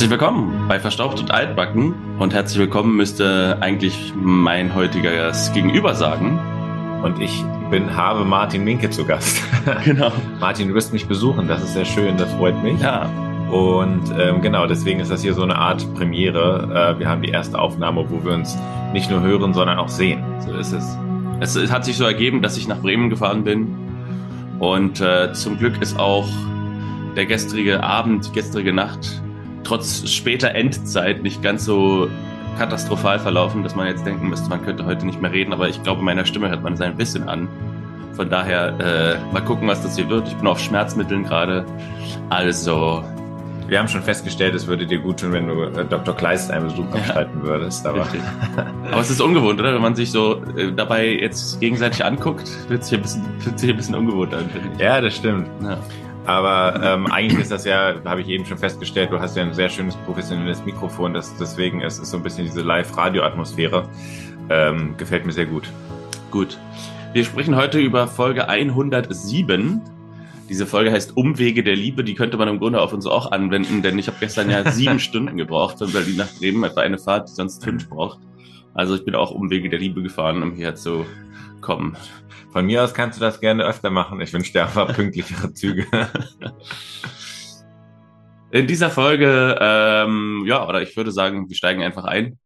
Herzlich willkommen bei Verstaubt und Altbacken und herzlich willkommen müsste eigentlich mein heutiger gegenüber sagen. Und ich bin, habe Martin Minke zu Gast. Genau. Martin, du wirst mich besuchen, das ist sehr schön, das freut mich. Ja. Und ähm, genau, deswegen ist das hier so eine Art Premiere. Äh, wir haben die erste Aufnahme, wo wir uns nicht nur hören, sondern auch sehen. So ist es. Es hat sich so ergeben, dass ich nach Bremen gefahren bin. Und äh, zum Glück ist auch der gestrige Abend, die gestrige Nacht trotz später Endzeit nicht ganz so katastrophal verlaufen, dass man jetzt denken müsste, man könnte heute nicht mehr reden, aber ich glaube, meiner Stimme hört man es ein bisschen an. Von daher äh, mal gucken, was das hier wird. Ich bin auf Schmerzmitteln gerade. Also. Wir haben schon festgestellt, es würde dir gut tun, wenn du äh, Dr. Kleist einen Besuch abschalten ja, würdest. Aber. aber es ist ungewohnt, oder? Wenn man sich so äh, dabei jetzt gegenseitig anguckt, wird sich ein bisschen, sich ein bisschen ungewohnt an. Ja, das stimmt. Ja. Aber ähm, eigentlich ist das ja, habe ich eben schon festgestellt, du hast ja ein sehr schönes professionelles Mikrofon, das, deswegen ist es so ein bisschen diese Live-Radio-Atmosphäre. Ähm, gefällt mir sehr gut. Gut. Wir sprechen heute über Folge 107. Diese Folge heißt Umwege der Liebe. Die könnte man im Grunde auf uns auch anwenden, denn ich habe gestern ja sieben Stunden gebraucht von Berlin nach Bremen, etwa eine Fahrt, die sonst fünf braucht. Also ich bin auch Umwege der Liebe gefahren, um hier zu kommen. Von mir aus kannst du das gerne öfter machen. Ich wünsche dir einfach pünktlichere Züge. In dieser Folge, ähm, ja, oder ich würde sagen, wir steigen einfach ein.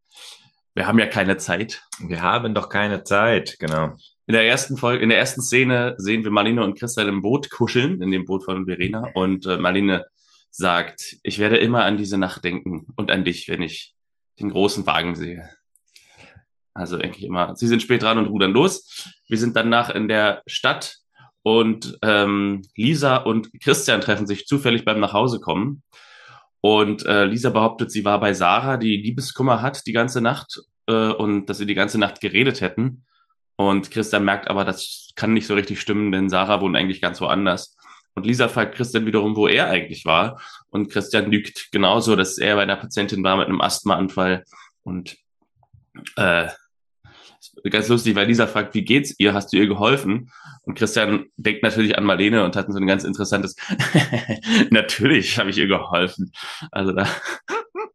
Wir haben ja keine Zeit. Wir haben doch keine Zeit, genau. In der ersten Folge, in der ersten Szene sehen wir Marlene und Christian im Boot kuscheln, in dem Boot von Verena. Und äh, Marlene sagt, ich werde immer an diese Nacht denken und an dich, wenn ich den großen Wagen sehe. Also denke ich immer, sie sind spät dran und rudern los. Wir sind danach in der Stadt und ähm, Lisa und Christian treffen sich zufällig beim Nachhausekommen. Und äh, Lisa behauptet, sie war bei Sarah, die Liebeskummer hat die ganze Nacht äh, und dass sie die ganze Nacht geredet hätten. Und Christian merkt aber, das kann nicht so richtig stimmen, denn Sarah wohnt eigentlich ganz woanders. Und Lisa fragt Christian wiederum, wo er eigentlich war. Und Christian lügt genauso, dass er bei einer Patientin war mit einem Asthmaanfall. Und äh, ganz lustig, weil Lisa fragt, wie geht's ihr? Hast du ihr geholfen? Und Christian denkt natürlich an Marlene und hat so ein ganz interessantes, natürlich habe ich ihr geholfen. Also da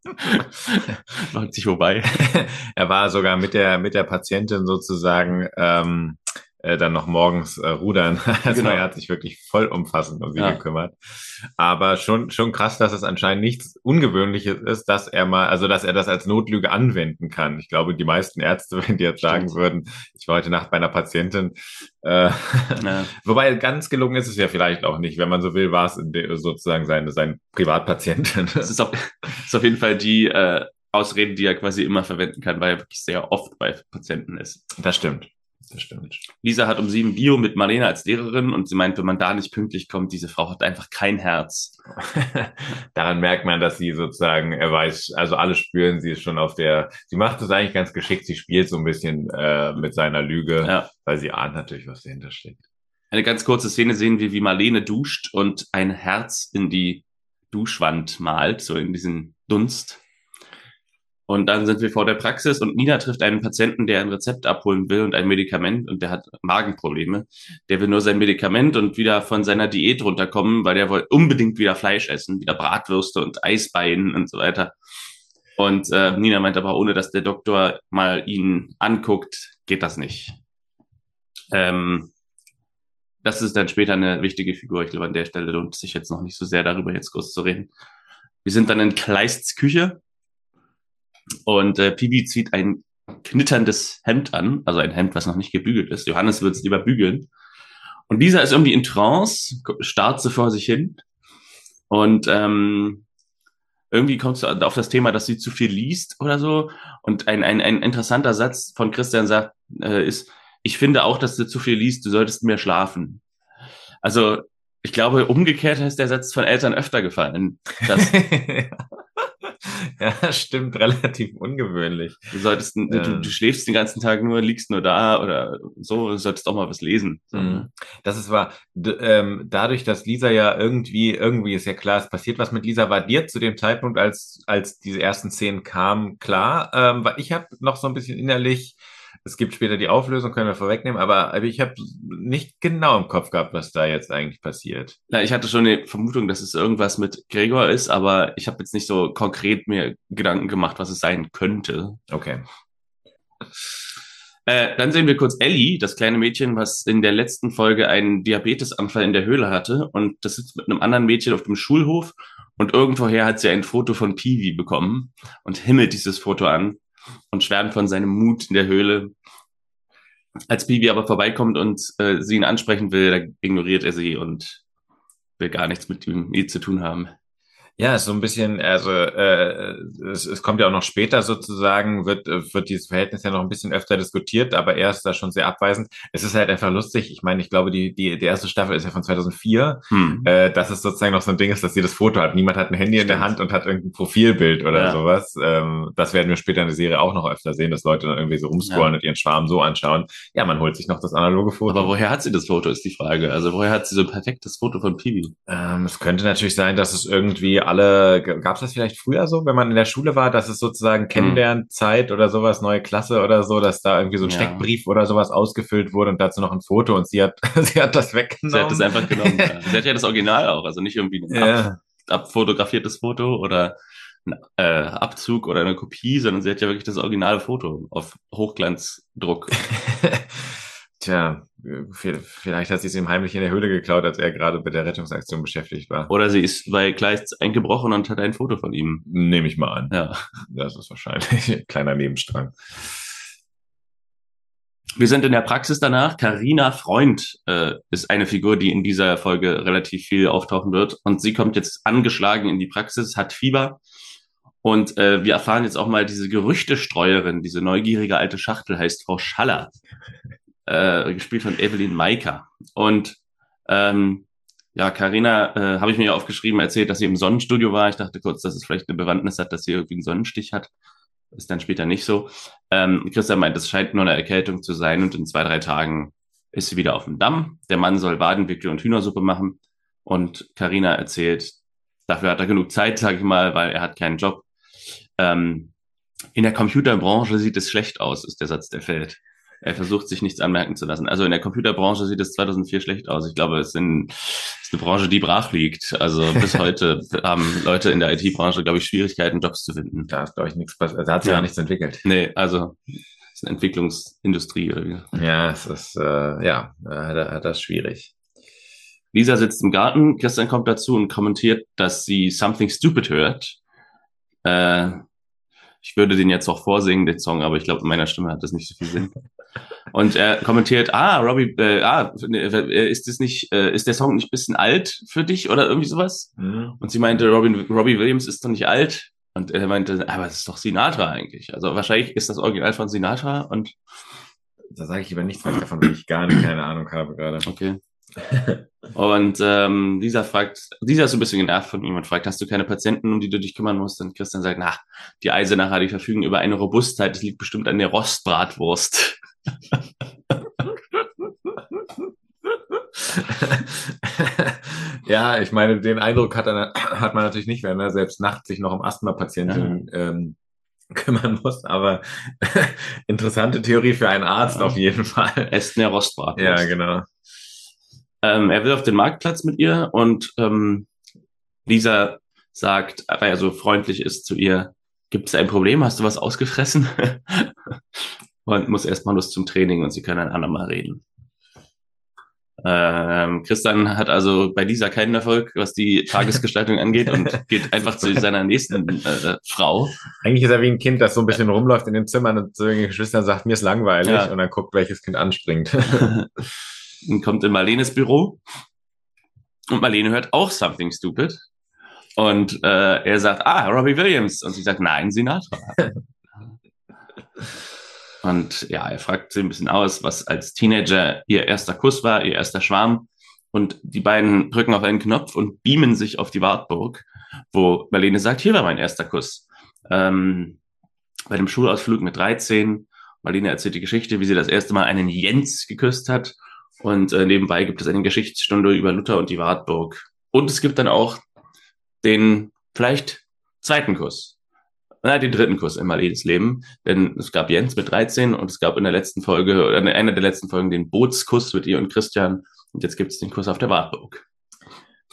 läuft sich vorbei. er war sogar mit der, mit der Patientin sozusagen ähm, äh, dann noch morgens äh, rudern. Also genau. er hat sich wirklich vollumfassend um sie ja. gekümmert. Aber schon, schon krass, dass es anscheinend nichts Ungewöhnliches ist, dass er mal, also dass er das als Notlüge anwenden kann. Ich glaube, die meisten Ärzte, wenn die jetzt sagen würden, ich war heute Nacht bei einer Patientin, äh, ja. wobei ganz gelungen ist es ja vielleicht auch nicht, wenn man so will, war es sozusagen seine, sein Privatpatientin. Das ist auf, ist auf jeden Fall die äh, Ausrede, die er quasi immer verwenden kann, weil er wirklich sehr oft bei Patienten ist. Das stimmt das stimmt. Lisa hat um sieben Bio mit Marlene als Lehrerin und sie meint, wenn man da nicht pünktlich kommt, diese Frau hat einfach kein Herz. Daran merkt man, dass sie sozusagen, er weiß, also alle spüren, sie ist schon auf der, sie macht es eigentlich ganz geschickt, sie spielt so ein bisschen äh, mit seiner Lüge, ja. weil sie ahnt natürlich, was dahinter steckt. Eine ganz kurze Szene sehen wir, wie Marlene duscht und ein Herz in die Duschwand malt, so in diesen Dunst. Und dann sind wir vor der Praxis und Nina trifft einen Patienten, der ein Rezept abholen will und ein Medikament und der hat Magenprobleme. Der will nur sein Medikament und wieder von seiner Diät runterkommen, weil der will unbedingt wieder Fleisch essen, wieder Bratwürste und Eisbeinen und so weiter. Und äh, Nina meint aber, ohne dass der Doktor mal ihn anguckt, geht das nicht. Ähm, das ist dann später eine wichtige Figur. Ich glaube, an der Stelle lohnt es sich jetzt noch nicht so sehr darüber jetzt kurz zu reden. Wir sind dann in Kleists Küche und äh, Pibi zieht ein knitterndes Hemd an, also ein Hemd, was noch nicht gebügelt ist. Johannes wird es lieber bügeln. Und dieser ist irgendwie in Trance, starrt so vor sich hin. Und ähm, irgendwie kommst du auf das Thema, dass sie zu viel liest oder so. Und ein, ein, ein interessanter Satz von Christian sagt, äh, ist, ich finde auch, dass du zu viel liest, du solltest mehr schlafen. Also ich glaube, umgekehrt ist der Satz von Eltern öfter gefallen. Ja, stimmt, relativ ungewöhnlich. Du solltest, ähm. du, du, schläfst den ganzen Tag nur, liegst nur da oder so, du solltest auch mal was lesen. So. Mhm. Das ist wahr. D ähm, dadurch, dass Lisa ja irgendwie, irgendwie ist ja klar, es passiert was mit Lisa, war dir zu dem Zeitpunkt, als, als diese ersten Szenen kamen, klar, ähm, weil ich habe noch so ein bisschen innerlich Es gibt später die Auflösung, können wir vorwegnehmen, aber, ich habe nicht genau im Kopf gehabt, was da jetzt eigentlich passiert. Ja, ich hatte schon eine Vermutung, dass es irgendwas mit Gregor ist, aber ich habe jetzt nicht so konkret mir Gedanken gemacht, was es sein könnte. Okay. Äh, dann sehen wir kurz Ellie, das kleine Mädchen, was in der letzten Folge einen Diabetesanfall in der Höhle hatte. Und das sitzt mit einem anderen Mädchen auf dem Schulhof. Und irgendwoher hat sie ein Foto von Peewee bekommen und himmelt dieses Foto an und schwärmt von seinem Mut in der Höhle. Als Peewee aber vorbeikommt und äh, sie ihn ansprechen will, da ignoriert er sie und will gar nichts mit ihm zu tun haben. Ja, so ein bisschen, also äh, es, es kommt ja auch noch später sozusagen, wird, wird dieses Verhältnis ja noch ein bisschen öfter diskutiert, aber er ist da schon sehr abweisend. Es ist halt einfach lustig. Ich meine, ich glaube, die, die, die erste Staffel ist ja von 2004, hm. äh, dass es sozusagen noch so ein Ding ist, dass sie das Foto hat. Niemand hat ein Handy Stimmt. in der Hand und hat irgendein Profilbild oder ja. sowas. Ähm, das werden wir später in der Serie auch noch öfter sehen, dass Leute dann irgendwie so rumscrollen ja. und ihren Schwarm so anschauen. Ja, man holt sich noch das analoge Foto. Aber woher hat sie das Foto, ist die Frage. Also woher hat sie so ein perfektes Foto von Pibi? Ähm, es könnte natürlich sein, dass es irgendwie alle, gab es das vielleicht früher so, wenn man in der Schule war, dass es sozusagen hm. Kennenlernzeit oder sowas, neue Klasse oder so, dass da irgendwie so ein ja. Steckbrief oder sowas ausgefüllt wurde und dazu noch ein Foto und sie hat, sie hat das weggenommen. Sie hat das einfach genommen. ja. Sie hat ja das Original auch, also nicht irgendwie ein ja. ab, abfotografiertes Foto oder ein äh, Abzug oder eine Kopie, sondern sie hat ja wirklich das originale Foto auf Hochglanzdruck. Tja, vielleicht hat sie es ihm heimlich in der Höhle geklaut, als er gerade bei der Rettungsaktion beschäftigt war. Oder sie ist bei Kleist eingebrochen und hat ein Foto von ihm. Nehme ich mal an. Ja. Das ist wahrscheinlich ein kleiner Nebenstrang. Wir sind in der Praxis danach. Karina Freund äh, ist eine Figur, die in dieser Folge relativ viel auftauchen wird. Und sie kommt jetzt angeschlagen in die Praxis, hat Fieber. Und äh, wir erfahren jetzt auch mal diese Gerüchtestreuerin, diese neugierige alte Schachtel heißt Frau Schaller äh, gespielt von Evelyn Maika. Und ähm, ja, Karina äh, habe ich mir ja aufgeschrieben, erzählt, dass sie im Sonnenstudio war. Ich dachte kurz, dass es vielleicht eine Bewandtnis hat, dass sie irgendwie einen Sonnenstich hat. Ist dann später nicht so. Ähm, Christian meint, es scheint nur eine Erkältung zu sein und in zwei, drei Tagen ist sie wieder auf dem Damm. Der Mann soll Wadenwickel und Hühnersuppe machen. Und Karina erzählt, dafür hat er genug Zeit, sage ich mal, weil er hat keinen Job. Ähm, in der Computerbranche sieht es schlecht aus, ist der Satz, der fällt. Er versucht sich nichts anmerken zu lassen. Also in der Computerbranche sieht es 2004 schlecht aus. Ich glaube, es sind, ist eine Branche, die brach liegt. Also bis heute haben Leute in der IT-Branche, glaube ich, Schwierigkeiten, Jobs zu finden. Da ist, glaube ich, nichts passiert. Da hat sich ja. nichts entwickelt. Nee, also es ist eine Entwicklungsindustrie. Oder Ja, es ist, äh, ja, hat, hat das schwierig. Lisa sitzt im Garten, Christian kommt dazu und kommentiert, dass sie Something Stupid hört. Äh, ich würde den jetzt auch vorsingen, den Song, aber ich glaube, in meiner Stimme hat das nicht so viel Sinn. Und er kommentiert, ah, Robbie, äh, ah, äh, ist das nicht, äh, ist der Song nicht bisschen alt für dich oder irgendwie sowas? Mhm. Und sie meinte, Robin, Robbie Williams ist doch nicht alt. Und er meinte, aber es ist doch Sinatra eigentlich. Also wahrscheinlich ist das Original von Sinatra und da sage ich lieber nichts davon, weil ich gar nicht keine Ahnung habe gerade. Okay. Und ähm, dieser fragt, dieser ist so ein bisschen genervt von ihm und fragt, hast du keine Patienten, um die du dich kümmern musst? Und Christian sagt, na, die Eisenacher, die verfügen über eine Robustheit, das liegt bestimmt an der Rostbratwurst. ja, ich meine, den Eindruck hat, er, hat man natürlich nicht, wenn er selbst nachts sich noch um Asthma-Patienten ja. ähm, kümmern muss, aber interessante Theorie für einen Arzt ja. auf jeden Fall. Essen der Rostbratwurst. Ja, genau. Ähm, er will auf den Marktplatz mit ihr und ähm, Lisa sagt, weil er so freundlich ist zu ihr, gibt es ein Problem? Hast du was ausgefressen? und muss erstmal los zum Training und sie können ein andermal reden. Ähm, Christian hat also bei Lisa keinen Erfolg, was die Tagesgestaltung angeht und geht einfach zu seiner nächsten äh, Frau. Eigentlich ist er wie ein Kind, das so ein bisschen rumläuft in den Zimmern und zu den Geschwistern sagt, mir ist langweilig ja. und dann guckt, welches Kind anspringt. und kommt in Marlenes Büro. Und Marlene hört auch Something Stupid. Und äh, er sagt, ah, Robbie Williams. Und sie sagt, nein, Sinatra. und ja, er fragt sie ein bisschen aus, was als Teenager ihr erster Kuss war, ihr erster Schwarm. Und die beiden drücken auf einen Knopf und beamen sich auf die Wartburg, wo Marlene sagt, hier war mein erster Kuss. Ähm, bei dem Schulausflug mit 13 Marlene erzählt die Geschichte, wie sie das erste Mal einen Jens geküsst hat und äh, nebenbei gibt es eine Geschichtsstunde über Luther und die Wartburg. Und es gibt dann auch den vielleicht zweiten Kuss. Na, den dritten Kuss in Marlenes Leben. Denn es gab Jens mit 13 und es gab in der letzten Folge, oder in einer der letzten Folgen den Bootskuss mit ihr und Christian. Und jetzt gibt es den Kuss auf der Wartburg.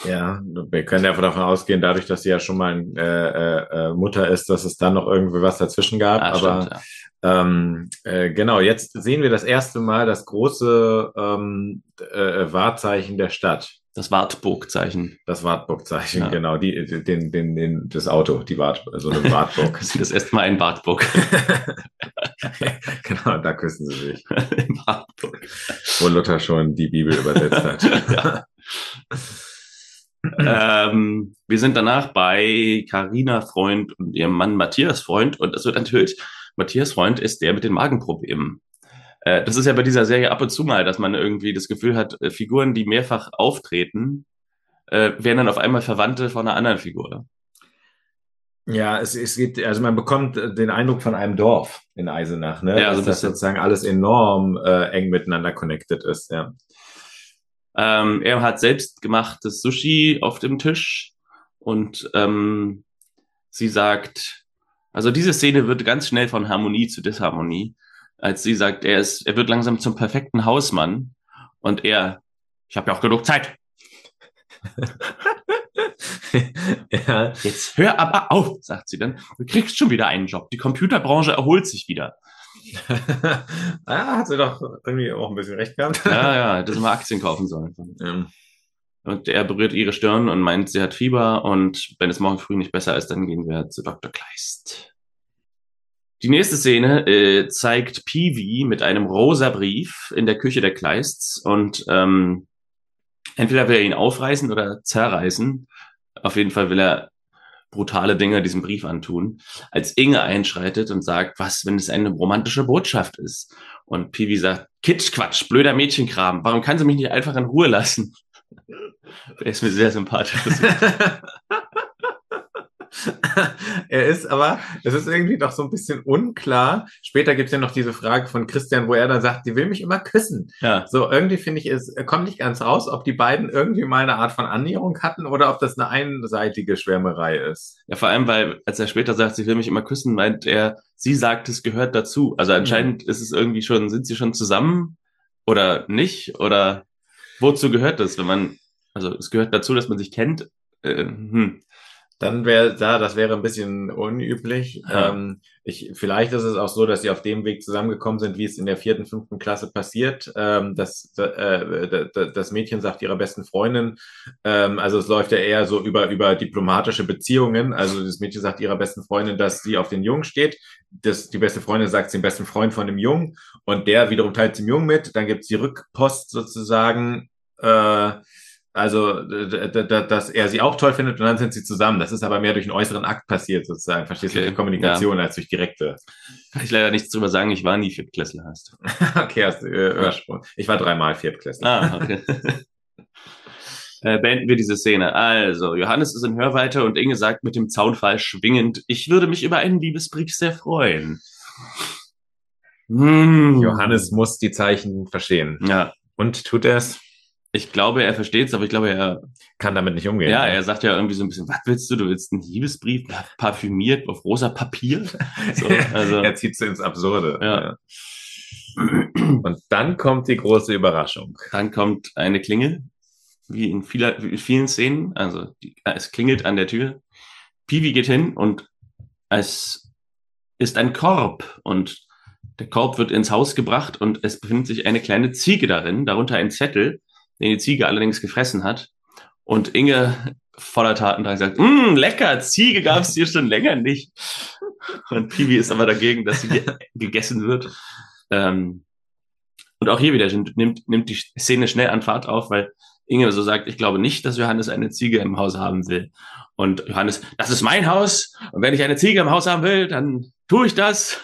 Ja, wir können ja davon ausgehen, dadurch, dass sie ja schon mal äh, äh, äh, Mutter ist, dass es dann noch irgendwie was dazwischen gab. Ah, Aber stimmt, ja. ähm, äh, genau, jetzt sehen wir das erste Mal das große ähm, äh, Wahrzeichen der Stadt. Das Wartburgzeichen. Das Wartburgzeichen, ja. genau. Die, den, den, den, das Auto, die Wart, so eine Wartburg. das erste Mal ein Wartburg. genau, da küssen sie sich. In Wartburg. Wo Luther schon die Bibel übersetzt hat. ja. Ähm, wir sind danach bei Karina Freund und ihrem Mann Matthias Freund und es wird enthüllt, Matthias Freund ist der mit den Magenproblemen. Äh, das ist ja bei dieser Serie ab und zu mal, dass man irgendwie das Gefühl hat, äh, Figuren, die mehrfach auftreten, äh, werden dann auf einmal Verwandte von einer anderen Figur. Ja, es, es geht, also man bekommt den Eindruck von einem Dorf in Eisenach, ne? Ja, also dass das sozusagen alles enorm äh, eng miteinander connected ist, ja. Ähm, er hat selbst gemachtes Sushi auf dem Tisch und ähm, sie sagt, also diese Szene wird ganz schnell von Harmonie zu Disharmonie als sie sagt, er ist, er wird langsam zum perfekten Hausmann und er, ich habe ja auch genug Zeit. ja. Jetzt hör aber auf, sagt sie dann. Du kriegst schon wieder einen Job. Die Computerbranche erholt sich wieder. ah, hat sie doch irgendwie auch ein bisschen recht gehabt. ja, ja, hätte sie mal Aktien kaufen sollen. Ja. Und er berührt ihre Stirn und meint, sie hat Fieber und wenn es morgen früh nicht besser ist, dann gehen wir zu Dr. Kleist. Die nächste Szene äh, zeigt Peewee mit einem rosa Brief in der Küche der Kleists und ähm, entweder will er ihn aufreißen oder zerreißen. Auf jeden Fall will er brutale Dinge diesem Brief antun, als Inge einschreitet und sagt, was, wenn es eine romantische Botschaft ist? Und Peewee sagt, Kitschquatsch, blöder Mädchenkram, warum kann sie mich nicht einfach in Ruhe lassen? er ist mir sehr sympathisch. er ist aber, es ist irgendwie doch so ein bisschen unklar. Später gibt es ja noch diese Frage von Christian, wo er dann sagt, die will mich immer küssen. Ja. So irgendwie finde ich, es kommt nicht ganz raus, ob die beiden irgendwie mal eine Art von Annäherung hatten oder ob das eine einseitige Schwärmerei ist. Ja, vor allem, weil, als er später sagt, sie will mich immer küssen, meint er, sie sagt, es gehört dazu. Also anscheinend mhm. ist es irgendwie schon, sind sie schon zusammen oder nicht? Oder wozu gehört das, wenn man, also es gehört dazu, dass man sich kennt? Äh, hm. Dann wäre da, das wäre ein bisschen unüblich. Ja. Ähm, ich, vielleicht ist es auch so, dass sie auf dem Weg zusammengekommen sind, wie es in der vierten, fünften Klasse passiert. Ähm, das, äh, das Mädchen sagt ihrer besten Freundin, ähm, also es läuft ja eher so über, über diplomatische Beziehungen. Also das Mädchen sagt ihrer besten Freundin, dass sie auf den Jungen steht. Das, die beste Freundin sagt dem besten Freund von dem Jungen und der wiederum teilt dem Jungen mit. Dann gibt es die Rückpost sozusagen. Äh, also, dass er sie auch toll findet und dann sind sie zusammen. Das ist aber mehr durch einen äußeren Akt passiert, sozusagen. Verstehst okay, du, durch Kommunikation ja. als durch direkte. Kann ich leider nichts drüber sagen. Ich war nie Viertklässler, hast du. okay, hast du äh, Übersprung. Ich war dreimal Viertklässler. Ah, okay. äh, beenden wir diese Szene. Also, Johannes ist in Hörweite und Inge sagt mit dem Zaunfall schwingend, ich würde mich über einen Liebesbrief sehr freuen. Hm. Johannes muss die Zeichen verstehen. Ja. Und tut er es? Ich glaube, er versteht es, aber ich glaube, er kann damit nicht umgehen. Ja, er sagt ja irgendwie so ein bisschen, was willst du? Du willst einen Liebesbrief parfümiert auf rosa Papier? So, also. er zieht es ins Absurde. Ja. Und dann kommt die große Überraschung. Dann kommt eine Klingel, wie in, vieler, in vielen Szenen. Also die, es klingelt an der Tür. Piwi geht hin und es ist ein Korb und der Korb wird ins Haus gebracht und es befindet sich eine kleine Ziege darin, darunter ein Zettel den die Ziege allerdings gefressen hat. Und Inge voller Tatendrang sagt, mmm, lecker, Ziege gab es hier schon länger nicht. Und Pibi ist aber dagegen, dass sie gegessen wird. Ähm, und auch hier wieder nimmt, nimmt die Szene schnell an Fahrt auf, weil Inge so sagt, ich glaube nicht, dass Johannes eine Ziege im Haus haben will. Und Johannes, das ist mein Haus. Und wenn ich eine Ziege im Haus haben will, dann tue ich das.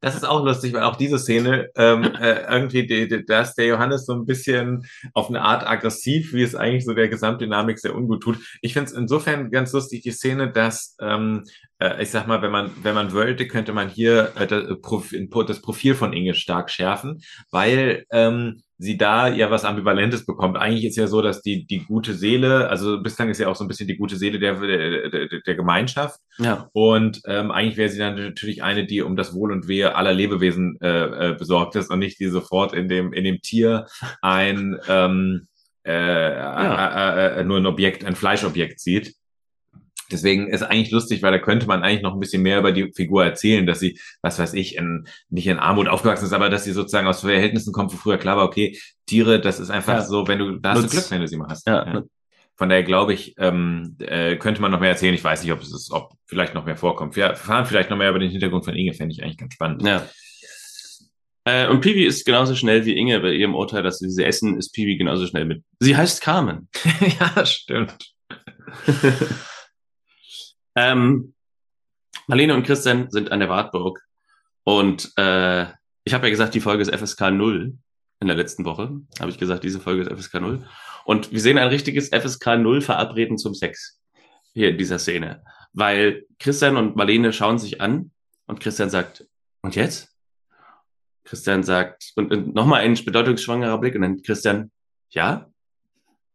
Das ist auch lustig, weil auch diese Szene ähm, äh, irgendwie, die, die, da ist der Johannes so ein bisschen auf eine Art aggressiv, wie es eigentlich so der Gesamtdynamik sehr ungut tut. Ich finde es insofern ganz lustig, die Szene, dass ähm, äh, ich sag mal, wenn man, wenn man wollte, könnte man hier äh, das Profil von Inge stark schärfen, weil ähm, sie da ja was Ambivalentes bekommt. Eigentlich ist ja so, dass die, die gute Seele, also bislang ist ja auch so ein bisschen die gute Seele der, der, der, Gemeinschaft. Ja. Und ähm, eigentlich wäre sie dann natürlich eine, die um das Wohl und Wehe aller Lebewesen äh, äh, besorgt ist und nicht die sofort in dem, in dem Tier ein ähm, äh, ja. äh, äh, äh nur ein Objekt, ein Fleischobjekt sieht. Deswegen ist eigentlich lustig, weil da könnte man eigentlich noch ein bisschen mehr über die Figur erzählen, dass sie, was weiß ich, in, nicht in Armut aufgewachsen ist, aber dass sie sozusagen aus Verhältnissen kommt, wo früher klar war, okay, Tiere, das ist einfach ja. so, wenn du, da hast du Glück, wenn du sie mal hast. Ja. ja. Von daher glaube ich, ähm, äh, könnte man noch mehr erzählen. Ich weiß nicht, ob es ist, ob vielleicht noch mehr vorkommt. Wir fahren vielleicht noch mehr über den Hintergrund von Inge, fände ich eigentlich ganz spannend. Ja. Äh, und Piwi ist genauso schnell wie Inge bei ihrem Urteil, dass sie essen, ist Piwi genauso schnell mit. Sie heißt Carmen. ja, stimmt. Ähm, Marlene und Christian sind an der Wartburg und äh, ich habe ja gesagt, die Folge ist FSK 0 in der letzten Woche. Habe ich gesagt, diese Folge ist FSK 0. Und wir sehen ein richtiges FSK 0 verabreden zum Sex hier in dieser Szene. Weil Christian und Marlene schauen sich an und Christian sagt, und jetzt? Christian sagt, und, und nochmal ein bedeutungsschwangerer Blick und dann Christian, ja?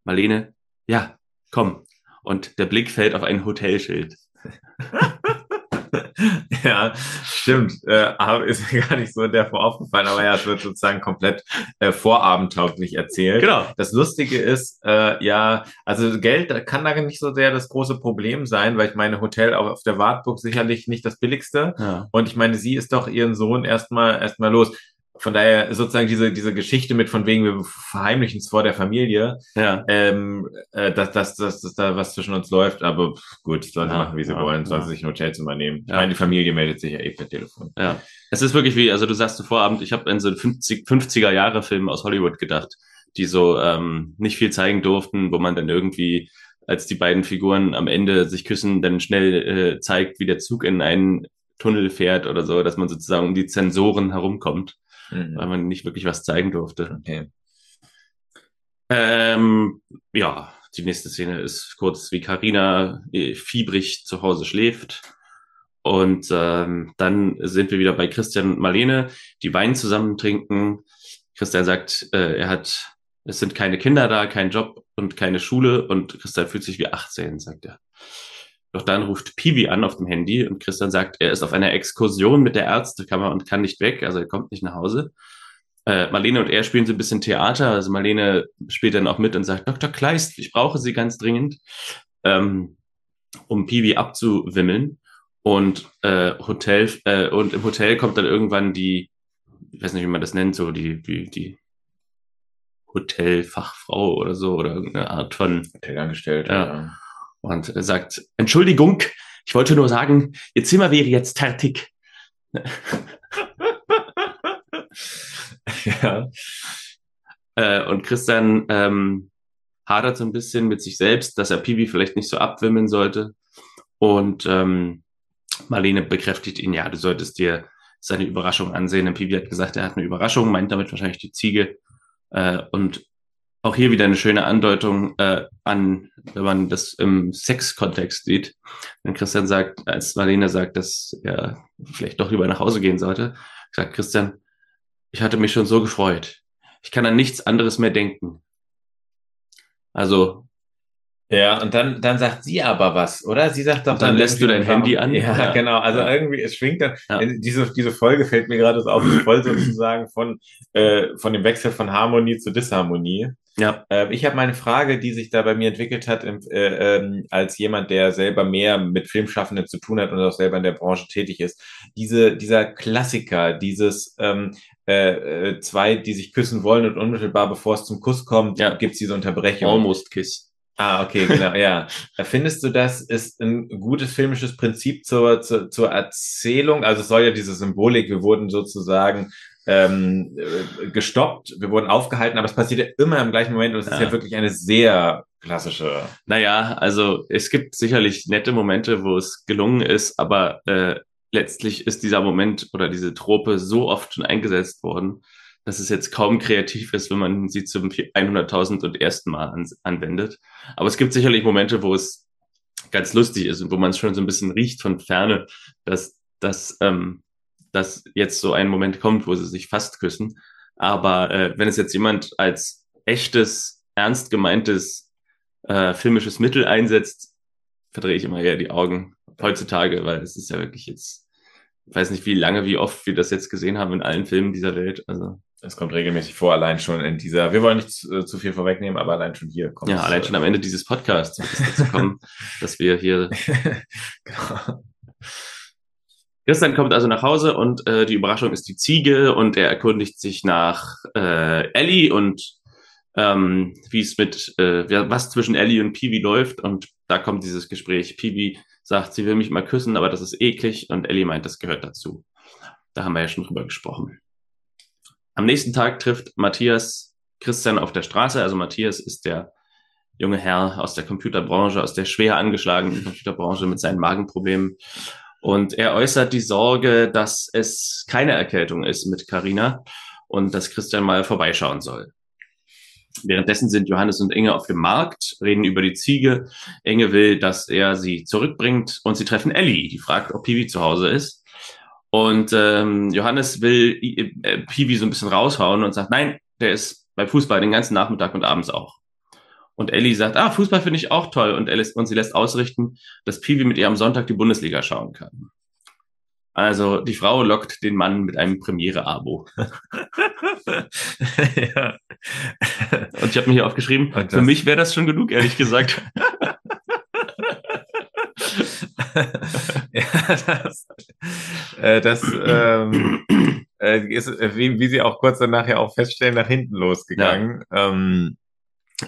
Marlene, ja, komm. Und der Blick fällt auf ein Hotelschild. ja, stimmt. Äh, ist mir gar nicht so davor aufgefallen, aber ja, es wird sozusagen komplett äh, vorabendtauglich erzählt. Genau. Das Lustige ist, äh, ja, also Geld kann da nicht so sehr das große Problem sein, weil ich meine, Hotel auch auf der Wartburg sicherlich nicht das billigste. Ja. Und ich meine, sie ist doch ihren Sohn erstmal erstmal los von daher sozusagen diese, diese Geschichte mit von wegen, wir verheimlichen es vor der Familie, ja. ähm, äh, dass, dass, dass, dass da was zwischen uns läuft, aber gut, sollen sie ja, machen, wie sie ja, wollen, sollen sie sich ein Hotelzimmer nehmen. Ich meine, die Familie meldet sich ja eh per Telefon. Ja. Es ist wirklich wie, also du sagst du Vorabend, ich habe an so 50, 50er Jahre Film aus Hollywood gedacht, die so ähm, nicht viel zeigen durften, wo man dann irgendwie als die beiden Figuren am Ende sich küssen, dann schnell äh, zeigt, wie der Zug in einen Tunnel fährt oder so, dass man sozusagen um die Zensoren herumkommt mhm. weil man nicht wirklich was zeigen durfte. Okay. Ähm, ja, die nächste Szene ist kurz, wie Karina äh, fiebrig zu Hause schläft. Und ähm, dann sind wir wieder bei Christian und Marlene, die Wein zusammen trinken. Christian sagt, äh, er hat, es sind keine Kinder da, kein Job und keine Schule. Und Christian fühlt sich wie 18, sagt er. Doch dann ruft Piwi an auf dem Handy und Christian sagt, er ist auf einer Exkursion mit der Ärztekammer und kann nicht weg, also er kommt nicht nach Hause. Äh, Marlene und er spielen so ein bisschen Theater, also Marlene spielt dann auch mit und sagt, Dr. Kleist, ich brauche Sie ganz dringend, ähm, um Piwi abzuwimmeln. Und äh, Hotel äh, und im Hotel kommt dann irgendwann die, ich weiß nicht, wie man das nennt, so die die, die Hotelfachfrau oder so oder irgendeine Art von Hotelangestellte. Ja. ja und sagt, Entschuldigung, ich wollte nur sagen, Ihr Zimmer wäre jetzt fertig. ja. Äh, und Christian ähm, hadert so ein bisschen mit sich selbst, dass er Pibi vielleicht nicht so abwimmeln sollte. Und ähm, Marlene bekräftigt ihn, ja, du solltest dir seine Überraschung ansehen. Und Pibi hat gesagt, er hat eine Überraschung, meint damit wahrscheinlich die Ziege. Äh, und auch hier wieder eine schöne Andeutung äh, an, wenn man das im Sex-Kontext sieht. Wenn Christian sagt, als Marlene sagt, dass er vielleicht doch lieber nach Hause gehen sollte, sagt Christian, ich hatte mich schon so gefreut. Ich kann an nichts anderes mehr denken. Also ja, und dann, dann sagt sie aber was, oder? Sie sagt doch dann. Dann lässt du dein Handy an. Ja, ja, genau. Also ja. irgendwie, es schwingt dann. Ja. Diese, diese Folge fällt mir gerade so auf, voll sozusagen von, äh, von dem Wechsel von Harmonie zu Disharmonie. Ja. Äh, ich habe meine Frage, die sich da bei mir entwickelt hat, im, äh, ähm, als jemand, der selber mehr mit Filmschaffenden zu tun hat und auch selber in der Branche tätig ist. Diese, dieser Klassiker, dieses ähm, äh, äh, zwei, die sich küssen wollen und unmittelbar bevor es zum Kuss kommt, ja. gibt es diese Unterbrechung. Almost Kiss. Ah, okay, genau, ja. Findest du, das ist ein gutes filmisches Prinzip zur, zur, zur Erzählung? Also es soll ja diese Symbolik, wir wurden sozusagen ähm, äh, gestoppt, wir wurden aufgehalten, aber es passiert ja immer im gleichen Moment und es ja. ist ja wirklich eine sehr klassische. Naja, also es gibt sicherlich nette Momente, wo es gelungen ist, aber äh, letztlich ist dieser Moment oder diese Trope so oft schon eingesetzt worden, dass es jetzt kaum kreativ ist, wenn man sie zum 100.000 und ersten Mal an, anwendet. Aber es gibt sicherlich Momente, wo es ganz lustig ist und wo man es schon so ein bisschen riecht von Ferne, dass, dass, ähm, dass jetzt so ein Moment kommt, wo sie sich fast küssen. Aber äh, wenn es jetzt jemand als echtes, ernst gemeintes äh, filmisches Mittel einsetzt, verdrehe ich immer eher die Augen heutzutage, weil es ist ja wirklich jetzt, ich weiß nicht, wie lange, wie oft wir das jetzt gesehen haben in allen Filmen dieser Welt. Also es kommt regelmäßig vor, allein schon in dieser, wir wollen nicht zu, zu viel vorwegnehmen, aber allein schon hier kommt Ja, allein schon am Ende dieses Podcasts dazu kommen, dass wir hier. genau. Christian kommt also nach Hause und äh, die Überraschung ist die Ziege und er erkundigt sich nach äh, Ellie und ähm, wie es mit, äh, was zwischen Ellie und Peewee läuft und da kommt dieses Gespräch. Peewee sagt, sie will mich mal küssen, aber das ist eklig und Ellie meint, das gehört dazu. Da haben wir ja schon drüber gesprochen. Am nächsten Tag trifft Matthias Christian auf der Straße. Also Matthias ist der junge Herr aus der Computerbranche, aus der schwer angeschlagenen Computerbranche mit seinen Magenproblemen. Und er äußert die Sorge, dass es keine Erkältung ist mit Carina und dass Christian mal vorbeischauen soll. Währenddessen sind Johannes und Inge auf dem Markt, reden über die Ziege. Inge will, dass er sie zurückbringt und sie treffen Ellie, die fragt, ob Piwi zu Hause ist. Und ähm, Johannes will äh, Piwi so ein bisschen raushauen und sagt, nein, der ist beim Fußball den ganzen Nachmittag und abends auch. Und Ellie sagt, ah, Fußball finde ich auch toll. Und, Alice, und sie lässt ausrichten, dass Piwi mit ihr am Sonntag die Bundesliga schauen kann. Also die Frau lockt den Mann mit einem Premiere-Abo. ja. Und ich habe mir hier aufgeschrieben, für mich wäre das schon genug, ehrlich gesagt. ja, das, äh, das ähm, äh, ist, äh, wie, wie Sie auch kurz danach ja auch feststellen, nach hinten losgegangen. Ja. Ähm,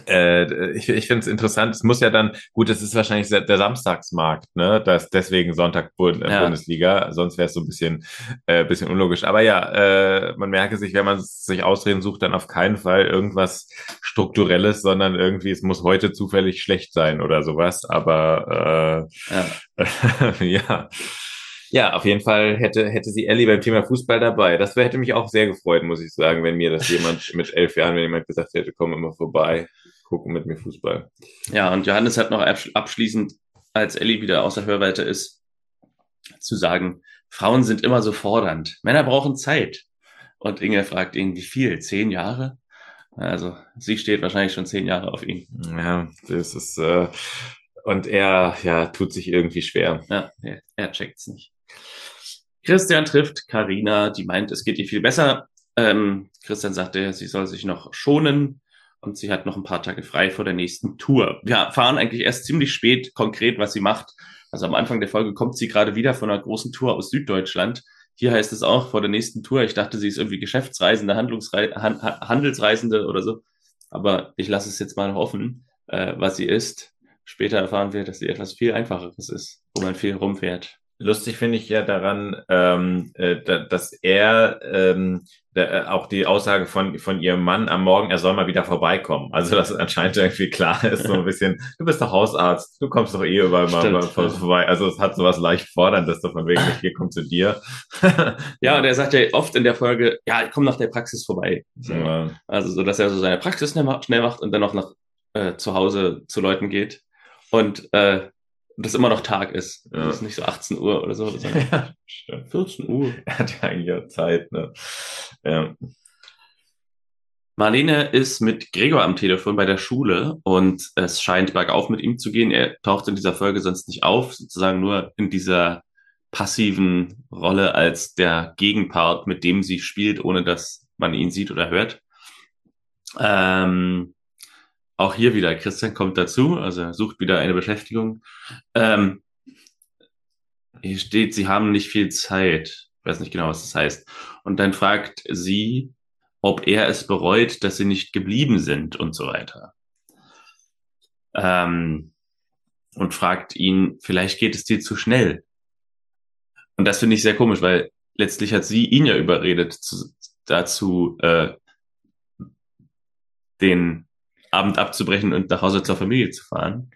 äh, ich ich finde es interessant. Es muss ja dann, gut, es ist wahrscheinlich der Samstagsmarkt, ne? Das deswegen Sonntag äh, ja. Bundesliga, sonst wäre es so ein bisschen, äh, bisschen unlogisch. Aber ja, äh, man merke sich, wenn man sich Ausreden sucht, dann auf keinen Fall irgendwas Strukturelles, sondern irgendwie, es muss heute zufällig schlecht sein oder sowas. Aber äh, ja. ja. Ja, auf jeden Fall hätte, hätte sie Ellie beim Thema Fußball dabei. Das hätte mich auch sehr gefreut, muss ich sagen, wenn mir das jemand mit elf Jahren, wenn jemand gesagt hätte, komm immer vorbei, gucken mit mir Fußball. Ja, und Johannes hat noch abschließend, als Ellie wieder außer Hörweite ist, zu sagen, Frauen sind immer so fordernd. Männer brauchen Zeit. Und Inge fragt ihn, wie viel? Zehn Jahre? Also, sie steht wahrscheinlich schon zehn Jahre auf ihn. Ja, das ist, äh, und er, ja, tut sich irgendwie schwer. Ja, er, er checkt's nicht. Christian trifft Karina, die meint, es geht ihr viel besser. Ähm, Christian sagte, sie soll sich noch schonen und sie hat noch ein paar Tage frei vor der nächsten Tour. Wir erfahren eigentlich erst ziemlich spät konkret, was sie macht. Also am Anfang der Folge kommt sie gerade wieder von einer großen Tour aus Süddeutschland. Hier heißt es auch vor der nächsten Tour. Ich dachte, sie ist irgendwie Geschäftsreisende, Handlungsrei Han Handelsreisende oder so. Aber ich lasse es jetzt mal offen, äh, was sie ist. Später erfahren wir, dass sie etwas viel Einfacheres ist, wo man viel rumfährt. Lustig finde ich ja daran, ähm, äh, dass er ähm, da, äh, auch die Aussage von, von ihrem Mann am Morgen, er soll mal wieder vorbeikommen. Also, dass anscheinend irgendwie klar ist, so ein bisschen, du bist doch Hausarzt, du kommst doch eh überall mal, mal vorbei. Also, es hat so was leicht forderndes, so von wegen, ich hier komm zu dir. ja, und er sagt ja oft in der Folge, ja, ich komme nach der Praxis vorbei. So. Ja. Also, so, dass er so seine Praxis schnell macht und dann noch nach äh, zu Hause zu Leuten geht. Und äh, das immer noch Tag ist. Ja. Das ist nicht so 18 Uhr oder so. ja, 14 Uhr. Er hat ja eigentlich auch Zeit, ne? Ja. Marlene ist mit Gregor am Telefon bei der Schule und es scheint bergauf mit ihm zu gehen. Er taucht in dieser Folge sonst nicht auf, sozusagen nur in dieser passiven Rolle als der Gegenpart, mit dem sie spielt, ohne dass man ihn sieht oder hört. Ähm, auch hier wieder, Christian kommt dazu, also sucht wieder eine Beschäftigung. Ähm, hier steht, sie haben nicht viel Zeit. Ich weiß nicht genau, was das heißt. Und dann fragt sie, ob er es bereut, dass sie nicht geblieben sind und so weiter. Ähm, und fragt ihn, vielleicht geht es dir zu schnell. Und das finde ich sehr komisch, weil letztlich hat sie ihn ja überredet zu, dazu, äh, den Abend abzubrechen und nach Hause zur Familie zu fahren.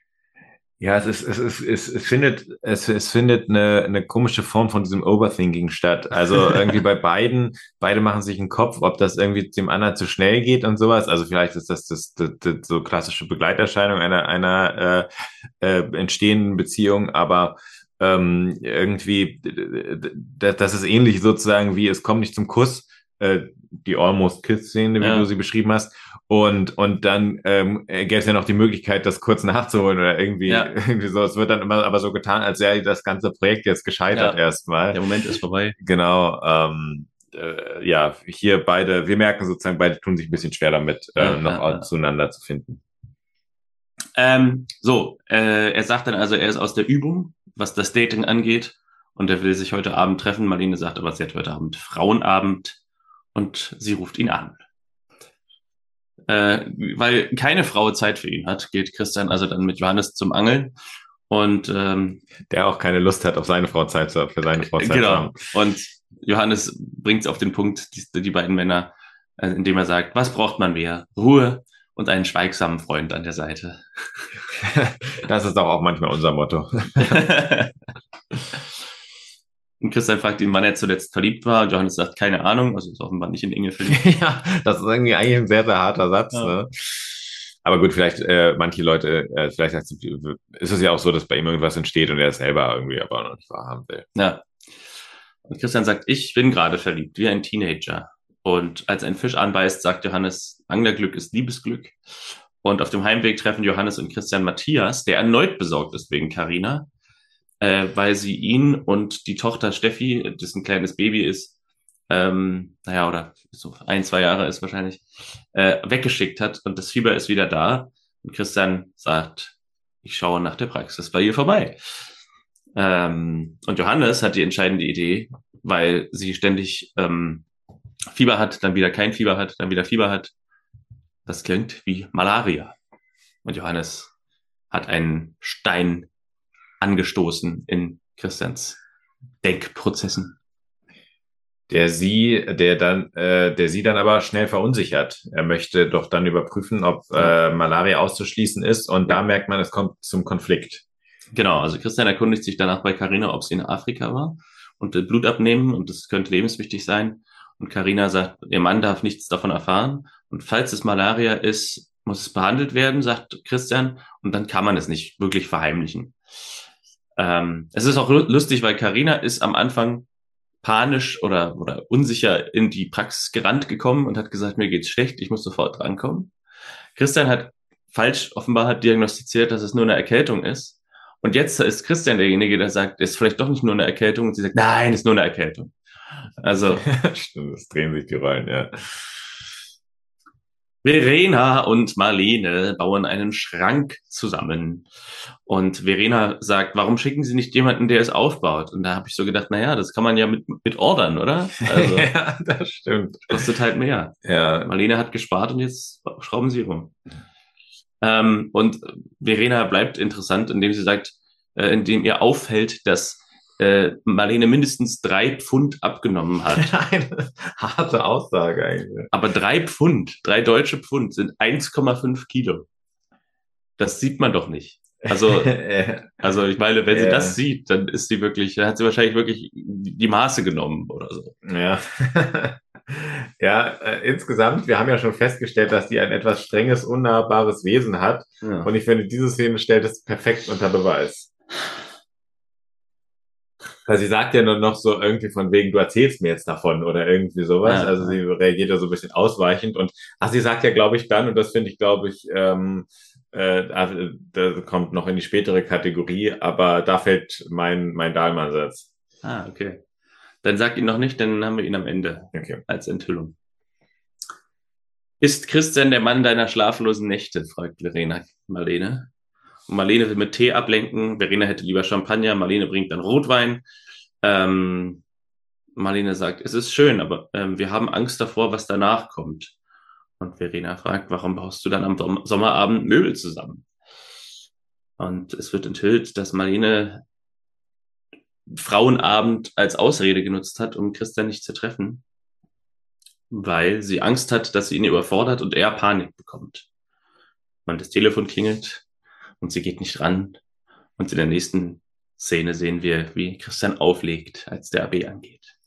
Ja, es ist, es ist, es, es findet, es, es findet eine, eine komische Form von diesem Overthinking statt. Also irgendwie bei beiden, beide machen sich einen Kopf, ob das irgendwie dem anderen zu schnell geht und sowas. Also vielleicht ist das das, das, das so klassische Begleiterscheinung einer, einer äh, äh, entstehenden Beziehung, aber ähm, irgendwie, das ist ähnlich sozusagen wie es kommt nicht zum Kuss, äh, die Almost Kiss-Szene, wie ja. du sie beschrieben hast. Und, und dann ähm, gäbe es ja noch die Möglichkeit, das kurz nachzuholen oder irgendwie, ja. irgendwie so. Es wird dann immer aber so getan, als wäre das ganze Projekt jetzt gescheitert ja. erstmal. Der Moment ist vorbei. Genau. Ähm, äh, ja, hier beide, wir merken sozusagen, beide tun sich ein bisschen schwer damit, äh, ja, noch zueinander zu finden. Ähm, so, äh, er sagt dann also, er ist aus der Übung, was das Dating angeht. Und er will sich heute Abend treffen. Marlene sagt aber, sie hat heute Abend Frauenabend und sie ruft ihn an. Äh, weil keine Frau Zeit für ihn hat, geht Christian also dann mit Johannes zum Angeln. Und ähm, der auch keine Lust hat, auf seine Frau Zeit zu, für seine Frau Zeit genau. zu haben. Und Johannes bringt es auf den Punkt, die, die beiden Männer, äh, indem er sagt, was braucht man mehr? Ruhe und einen schweigsamen Freund an der Seite. das ist doch auch manchmal unser Motto. Und Christian fragt ihn, wann er zuletzt verliebt war. Johannes sagt, keine Ahnung, also ist offenbar nicht in Inge verliebt. ja, das ist irgendwie eigentlich ein sehr, sehr harter Satz. Ja. Ne? Aber gut, vielleicht äh, manche Leute, äh, vielleicht ist es ja auch so, dass bei ihm irgendwas entsteht und er es selber irgendwie aber noch nicht wahrhaben will. Ja. Und Christian sagt, ich bin gerade verliebt, wie ein Teenager. Und als ein Fisch anbeißt, sagt Johannes, Anglerglück ist Liebesglück. Und auf dem Heimweg treffen Johannes und Christian Matthias, der erneut besorgt ist wegen Carina äh, weil sie ihn und die Tochter Steffi, das ein kleines Baby ist, ähm, naja, oder so ein, zwei Jahre ist wahrscheinlich, äh, weggeschickt hat und das Fieber ist wieder da. Und Christian sagt, ich schaue nach der Praxis bei ihr vorbei. Ähm, und Johannes hat die entscheidende Idee, weil sie ständig ähm, Fieber hat, dann wieder kein Fieber hat, dann wieder Fieber hat. Das klingt wie Malaria. Und Johannes hat einen Stein angestoßen in Christians Denkprozessen. Der sie, der dann, äh, der sie dann aber schnell verunsichert. Er möchte doch dann überprüfen, ob äh, Malaria auszuschließen ist und da merkt man, es kommt zum Konflikt. Genau, also Christian erkundigt sich danach bei Carina, ob sie in Afrika war und Blut abnehmen und das könnte lebenswichtig sein. Und Carina sagt, ihr Mann darf nichts davon erfahren. Und falls es Malaria ist, muss es behandelt werden, sagt Christian. Und dann kann man es nicht wirklich verheimlichen. Ähm, es ist auch lustig, weil Karina ist am Anfang panisch oder, oder unsicher in die Praxis gerannt gekommen und hat gesagt, mir geht's schlecht, ich muss sofort rankommen. Christian hat falsch offenbar hat diagnostiziert, dass es nur eine Erkältung ist. Und jetzt ist Christian derjenige, der sagt, es ist vielleicht doch nicht nur eine Erkältung. Und sie sagt, nein, es ist nur eine Erkältung. Also. Stimmt, es drehen sich die Rollen, ja. Verena und Marlene bauen einen Schrank zusammen. Und Verena sagt, warum schicken Sie nicht jemanden, der es aufbaut? Und da habe ich so gedacht, naja, das kann man ja mit, mit ordern, oder? Also, ja, das stimmt. Kostet halt mehr. Ja. Marlene hat gespart und jetzt schrauben sie rum. Ähm, und Verena bleibt interessant, indem sie sagt, äh, indem ihr auffällt, dass äh, Marlene mindestens drei Pfund abgenommen hat. Eine harte Aussage eigentlich. Aber drei Pfund, drei deutsche Pfund sind 1,5 Kilo. Das sieht man doch nicht. Also, also ich meine, wenn ja. sie das sieht, dann ist sie wirklich, dann hat sie wahrscheinlich wirklich die Maße genommen oder so. Ja. ja, äh, insgesamt, wir haben ja schon festgestellt, dass die ein etwas strenges, unnahbares Wesen hat. Ja. Und ich finde, diese Szene stellt es perfekt unter Beweis. Also sie sagt ja nur noch so irgendwie von wegen, du erzählst mir jetzt davon oder irgendwie sowas. Ja, also sie reagiert ja so ein bisschen ausweichend und ach, sie sagt ja, glaube ich, dann, und das finde ich, glaube ich, ähm, äh, da, kommt noch in die spätere Kategorie, aber da fällt mein, mein Dahlmann-Satz. Ah, okay. Dann sag ihn noch nicht, dann haben wir ihn am Ende okay. als Enthüllung. Ist Christian der Mann deiner schlaflosen Nächte? fragt Verena Marlene. Marlene will mit Tee ablenken. Verena hätte lieber Champagner. Marlene bringt dann Rotwein. Ähm, Marlene sagt, es ist schön, aber ähm, wir haben Angst davor, was danach kommt. Und Verena fragt, warum baust du dann am Sommerabend Möbel zusammen? Und es wird enthüllt, dass Marlene Frauenabend als Ausrede genutzt hat, um Christian nicht zu treffen, weil sie Angst hat, dass sie ihn überfordert und er Panik bekommt. Und das Telefon klingelt und sie geht nicht ran. Und in der nächsten Szene sehen wir, wie Christian auflegt, als der AB angeht.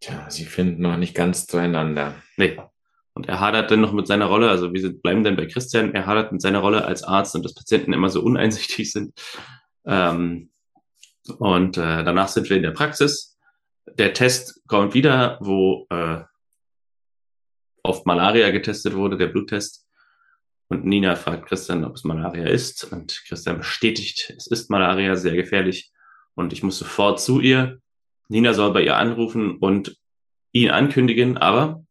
Tja, sie finden noch nicht ganz zueinander. Nee. Und er hadert dann noch mit seiner Rolle, also wir bleiben dann bei Christian, er hadert mit seiner Rolle als Arzt und dass Patienten immer so uneinsichtig sind. Ähm, und äh, danach sind wir in der Praxis. Der Test kommt wieder, wo äh, auf Malaria getestet wurde, der Bluttest. Und Nina fragt Christian, ob es Malaria ist. Und Christian bestätigt, es ist Malaria, sehr gefährlich. Und ich muss sofort zu ihr. Nina soll bei ihr anrufen und ihn ankündigen, aber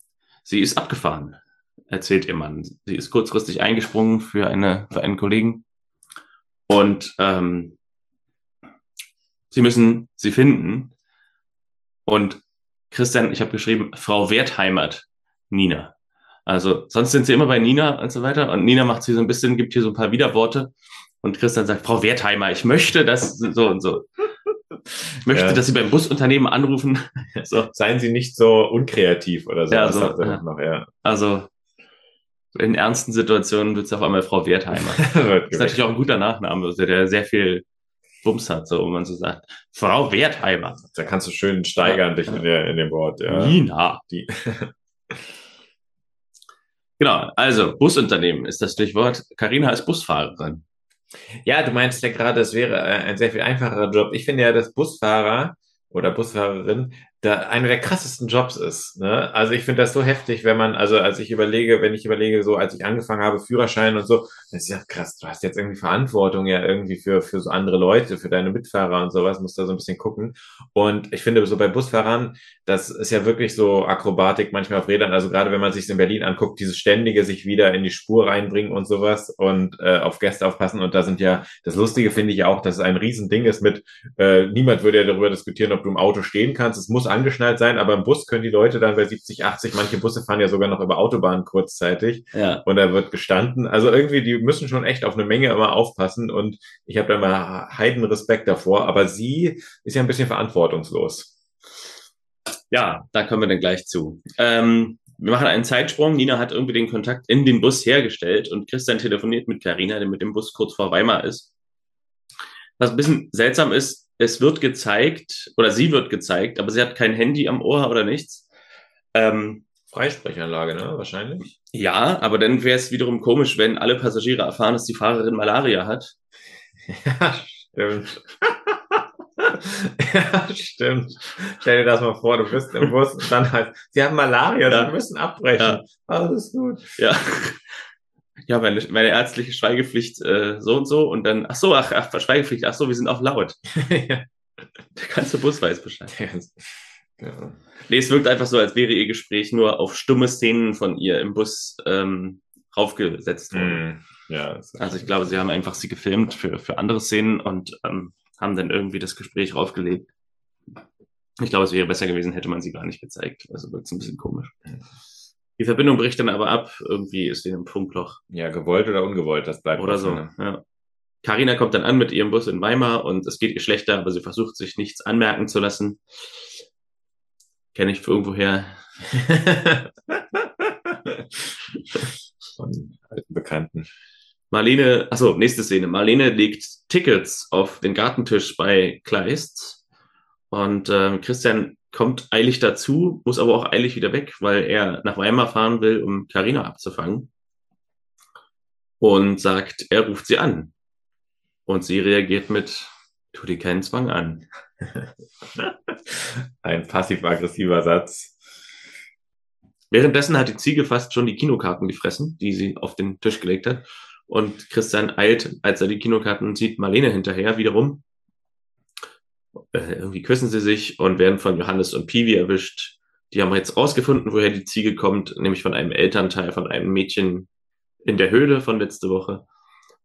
sie ist abgefahren, erzählt ihr Mann. Sie ist kurzfristig eingesprungen für, eine, für einen Kollegen. Und ähm, sie müssen sie finden. Und Christian, ich habe geschrieben, Frau Wertheimert, Nina. Also sonst sind sie immer bei Nina und so weiter. Und Nina macht sie so ein bisschen, gibt hier so ein paar Widerworte. Und Christian sagt, Frau Wertheimer, ich möchte das so und so. Ich möchte, ja. dass Sie beim Busunternehmen anrufen. so. Seien Sie nicht so unkreativ oder so. Ja, so ja. Noch, ja. Also in ernsten Situationen wird es auf einmal Frau Wertheimer. das ist natürlich auch ein guter Nachname, also der sehr viel Bums hat, so wo man so sagt. Frau Wertheimer. Da kannst du schön steigern dich in, der, in dem Wort. Nina. Die. genau, also Busunternehmen ist das Stichwort. Karina ist Busfahrerin. Ja, du meinst ja gerade, es wäre äh, ein sehr viel einfacherer Job. Ich finde ja, dass Busfahrer oder Busfahrerin da einer der krassesten Jobs ist. Ne? Also ich finde das so heftig, wenn man, also als ich überlege, wenn ich überlege, so als ich angefangen habe, Führerschein und so, das ist ja krass, du hast jetzt irgendwie Verantwortung ja irgendwie für, für so andere Leute, für deine Mitfahrer und sowas, musst da so ein bisschen gucken. Und ich finde so bei Busfahrern, das ist ja wirklich so Akrobatik manchmal auf Rädern, also gerade wenn man sich in Berlin anguckt, dieses ständige sich wieder in die Spur reinbringen und sowas und äh, auf Gäste aufpassen. Und da sind ja, das Lustige finde ich auch, dass es ein Riesending ist mit, äh, niemand würde ja darüber diskutieren, ob du im Auto stehen kannst. Es muss angeschnallt sein, aber im Bus können die Leute dann bei 70, 80, manche Busse fahren ja sogar noch über Autobahnen kurzzeitig ja. und da wird gestanden. Also irgendwie, die müssen schon echt auf eine Menge immer aufpassen und ich habe da immer heiden Respekt davor, aber sie ist ja ein bisschen verantwortungslos. Ja, da kommen wir dann gleich zu. Ähm, wir machen einen Zeitsprung. Nina hat irgendwie den Kontakt in den Bus hergestellt und Christian telefoniert mit Karina, der mit dem Bus kurz vor Weimar ist. Was ein bisschen seltsam ist, es wird gezeigt, oder sie wird gezeigt, aber sie hat kein Handy am Ohr oder nichts. Ähm, Freisprechanlage, ne? Wahrscheinlich. Ja, aber dann wäre es wiederum komisch, wenn alle Passagiere erfahren, dass die Fahrerin Malaria hat. Ja, stimmt. ja, stimmt. Stell dir das mal vor, du bist im Bus und dann halt, sie haben Malaria, ja. sie müssen abbrechen. Ja. Alles gut. Ja ja, meine, meine ärztliche Schweigepflicht äh, so und so und dann, ach so, ach, ach Schweigepflicht, ach so, wir sind auch laut. ja. Der ganze Bus weiß Bescheid. Ja. Nee, es wirkt einfach so, als wäre ihr Gespräch nur auf stumme Szenen von ihr im Bus ähm, raufgesetzt worden. Mm, ja, also ich glaube, sie haben einfach sie gefilmt für, für andere Szenen und ähm, haben dann irgendwie das Gespräch raufgelegt. Ich glaube, es wäre besser gewesen, hätte man sie gar nicht gezeigt. Also wird es ein bisschen komisch. Die Verbindung bricht dann aber ab. Irgendwie ist sie im Funkloch. Ja, gewollt oder ungewollt, das bleibt. Oder so, ne? ja. Carina kommt dann an mit ihrem Bus in Weimar und es geht ihr schlechter, aber sie versucht sich nichts anmerken zu lassen. Kenne ich für irgendwoher. Von alten Bekannten. Marlene, achso, nächste Szene. Marlene legt Tickets auf den Gartentisch bei Kleist und äh, Christian kommt eilig dazu, muss aber auch eilig wieder weg, weil er nach Weimar fahren will, um Karina abzufangen. Und sagt, er ruft sie an. Und sie reagiert mit, tu dir keinen Zwang an. Ein passiv-aggressiver Satz. Währenddessen hat die Ziege fast schon die Kinokarten gefressen, die sie auf den Tisch gelegt hat. Und Christian eilt, als er die Kinokarten sieht, Marlene hinterher wiederum äh, irgendwie küssen sie sich und werden von Johannes und Piwi erwischt. Die haben jetzt rausgefunden, woher die Ziege kommt, nämlich von einem Elternteil, von einem Mädchen in der Höhle von letzte Woche.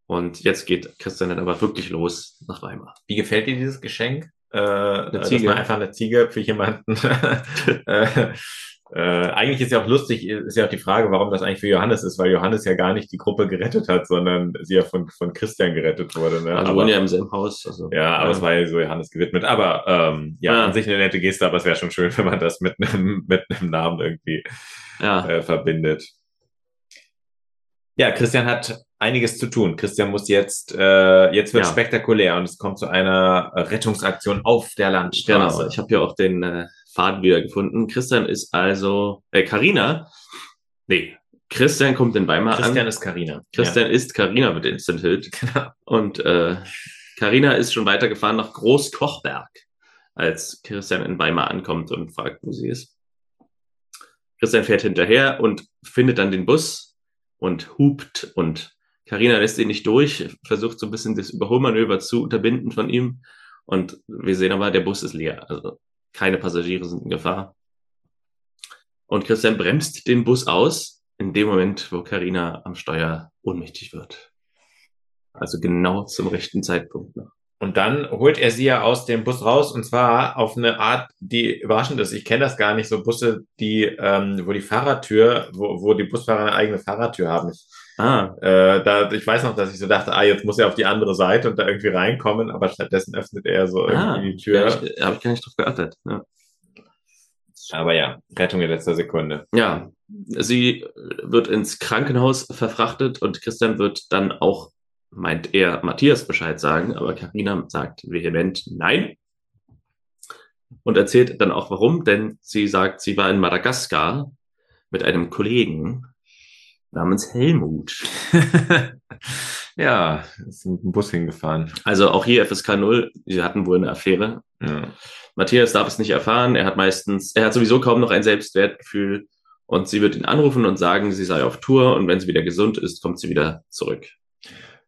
Und jetzt geht Christian dann aber wirklich los nach Weimar. Wie gefällt dir dieses Geschenk? Äh, eine Ziege. Dass man einfach eine Ziege für jemanden äh, äh, eigentlich ist ja auch lustig, ist ja auch die Frage, warum das eigentlich für Johannes ist, weil Johannes ja gar nicht die Gruppe gerettet hat, sondern sie ja von, von Christian gerettet wurde. Ne? Also wohnen ja im selben Haus. Also, ja, aber ja. es war ja so Johannes gewidmet. Aber ähm, ja, ja, an sich eine nette Geste, aber es wäre schon schön, wenn man das mit einem, mit einem Namen irgendwie ja. äh, verbindet. Ja, Christian hat einiges zu tun. Christian muss jetzt, äh, jetzt wird ja. spektakulär und es kommt zu einer Rettungsaktion auf der Landstraße. Genau, ich habe hier auch den äh, Faden wieder gefunden. Christian ist also, äh, Carina, nee, Christian kommt in Weimar Christian an. Christian ist Carina. Christian ja. ist Carina mit Instant Hilt. Genau. Und äh, Carina ist schon weitergefahren nach Großkochberg, als Christian in Weimar ankommt und fragt, wo sie ist. Christian fährt hinterher und findet dann den Bus und hupt und Carina lässt ihn nicht durch, versucht so ein bisschen das Überholmanöver zu unterbinden von ihm. Und wir sehen aber, der Bus ist leer. Also keine Passagiere sind in Gefahr. Und Christian bremst den Bus aus in dem Moment, wo Carina am Steuer ohnmächtig wird. Also genau zum rechten Zeitpunkt noch. Und dann holt er sie ja aus dem Bus raus und zwar auf eine Art, die überraschend ist. Ich kenne das gar nicht, so Busse, die, ähm, wo die Fahrradtür, wo, wo die Busfahrer eine eigene Fahrradtür haben. Ich, ah. äh, da, ich weiß noch, dass ich so dachte, ah, jetzt muss er auf die andere Seite und da irgendwie reinkommen, aber stattdessen öffnet er so ah, irgendwie die Tür. Ja, habe ich gar nicht drauf geachtet. Ja. Aber ja, Rettung in letzter Sekunde. Ja, sie wird ins Krankenhaus verfrachtet und Christian wird dann auch meint er Matthias Bescheid sagen, aber Karina sagt vehement nein und erzählt dann auch warum, denn sie sagt, sie war in Madagaskar mit einem Kollegen namens Helmut. ja, ist mit dem Bus hingefahren. Also auch hier FSK 0, sie hatten wohl eine Affäre. Ja. Matthias darf es nicht erfahren, er hat meistens, er hat sowieso kaum noch ein Selbstwertgefühl und sie wird ihn anrufen und sagen, sie sei auf Tour und wenn sie wieder gesund ist, kommt sie wieder zurück.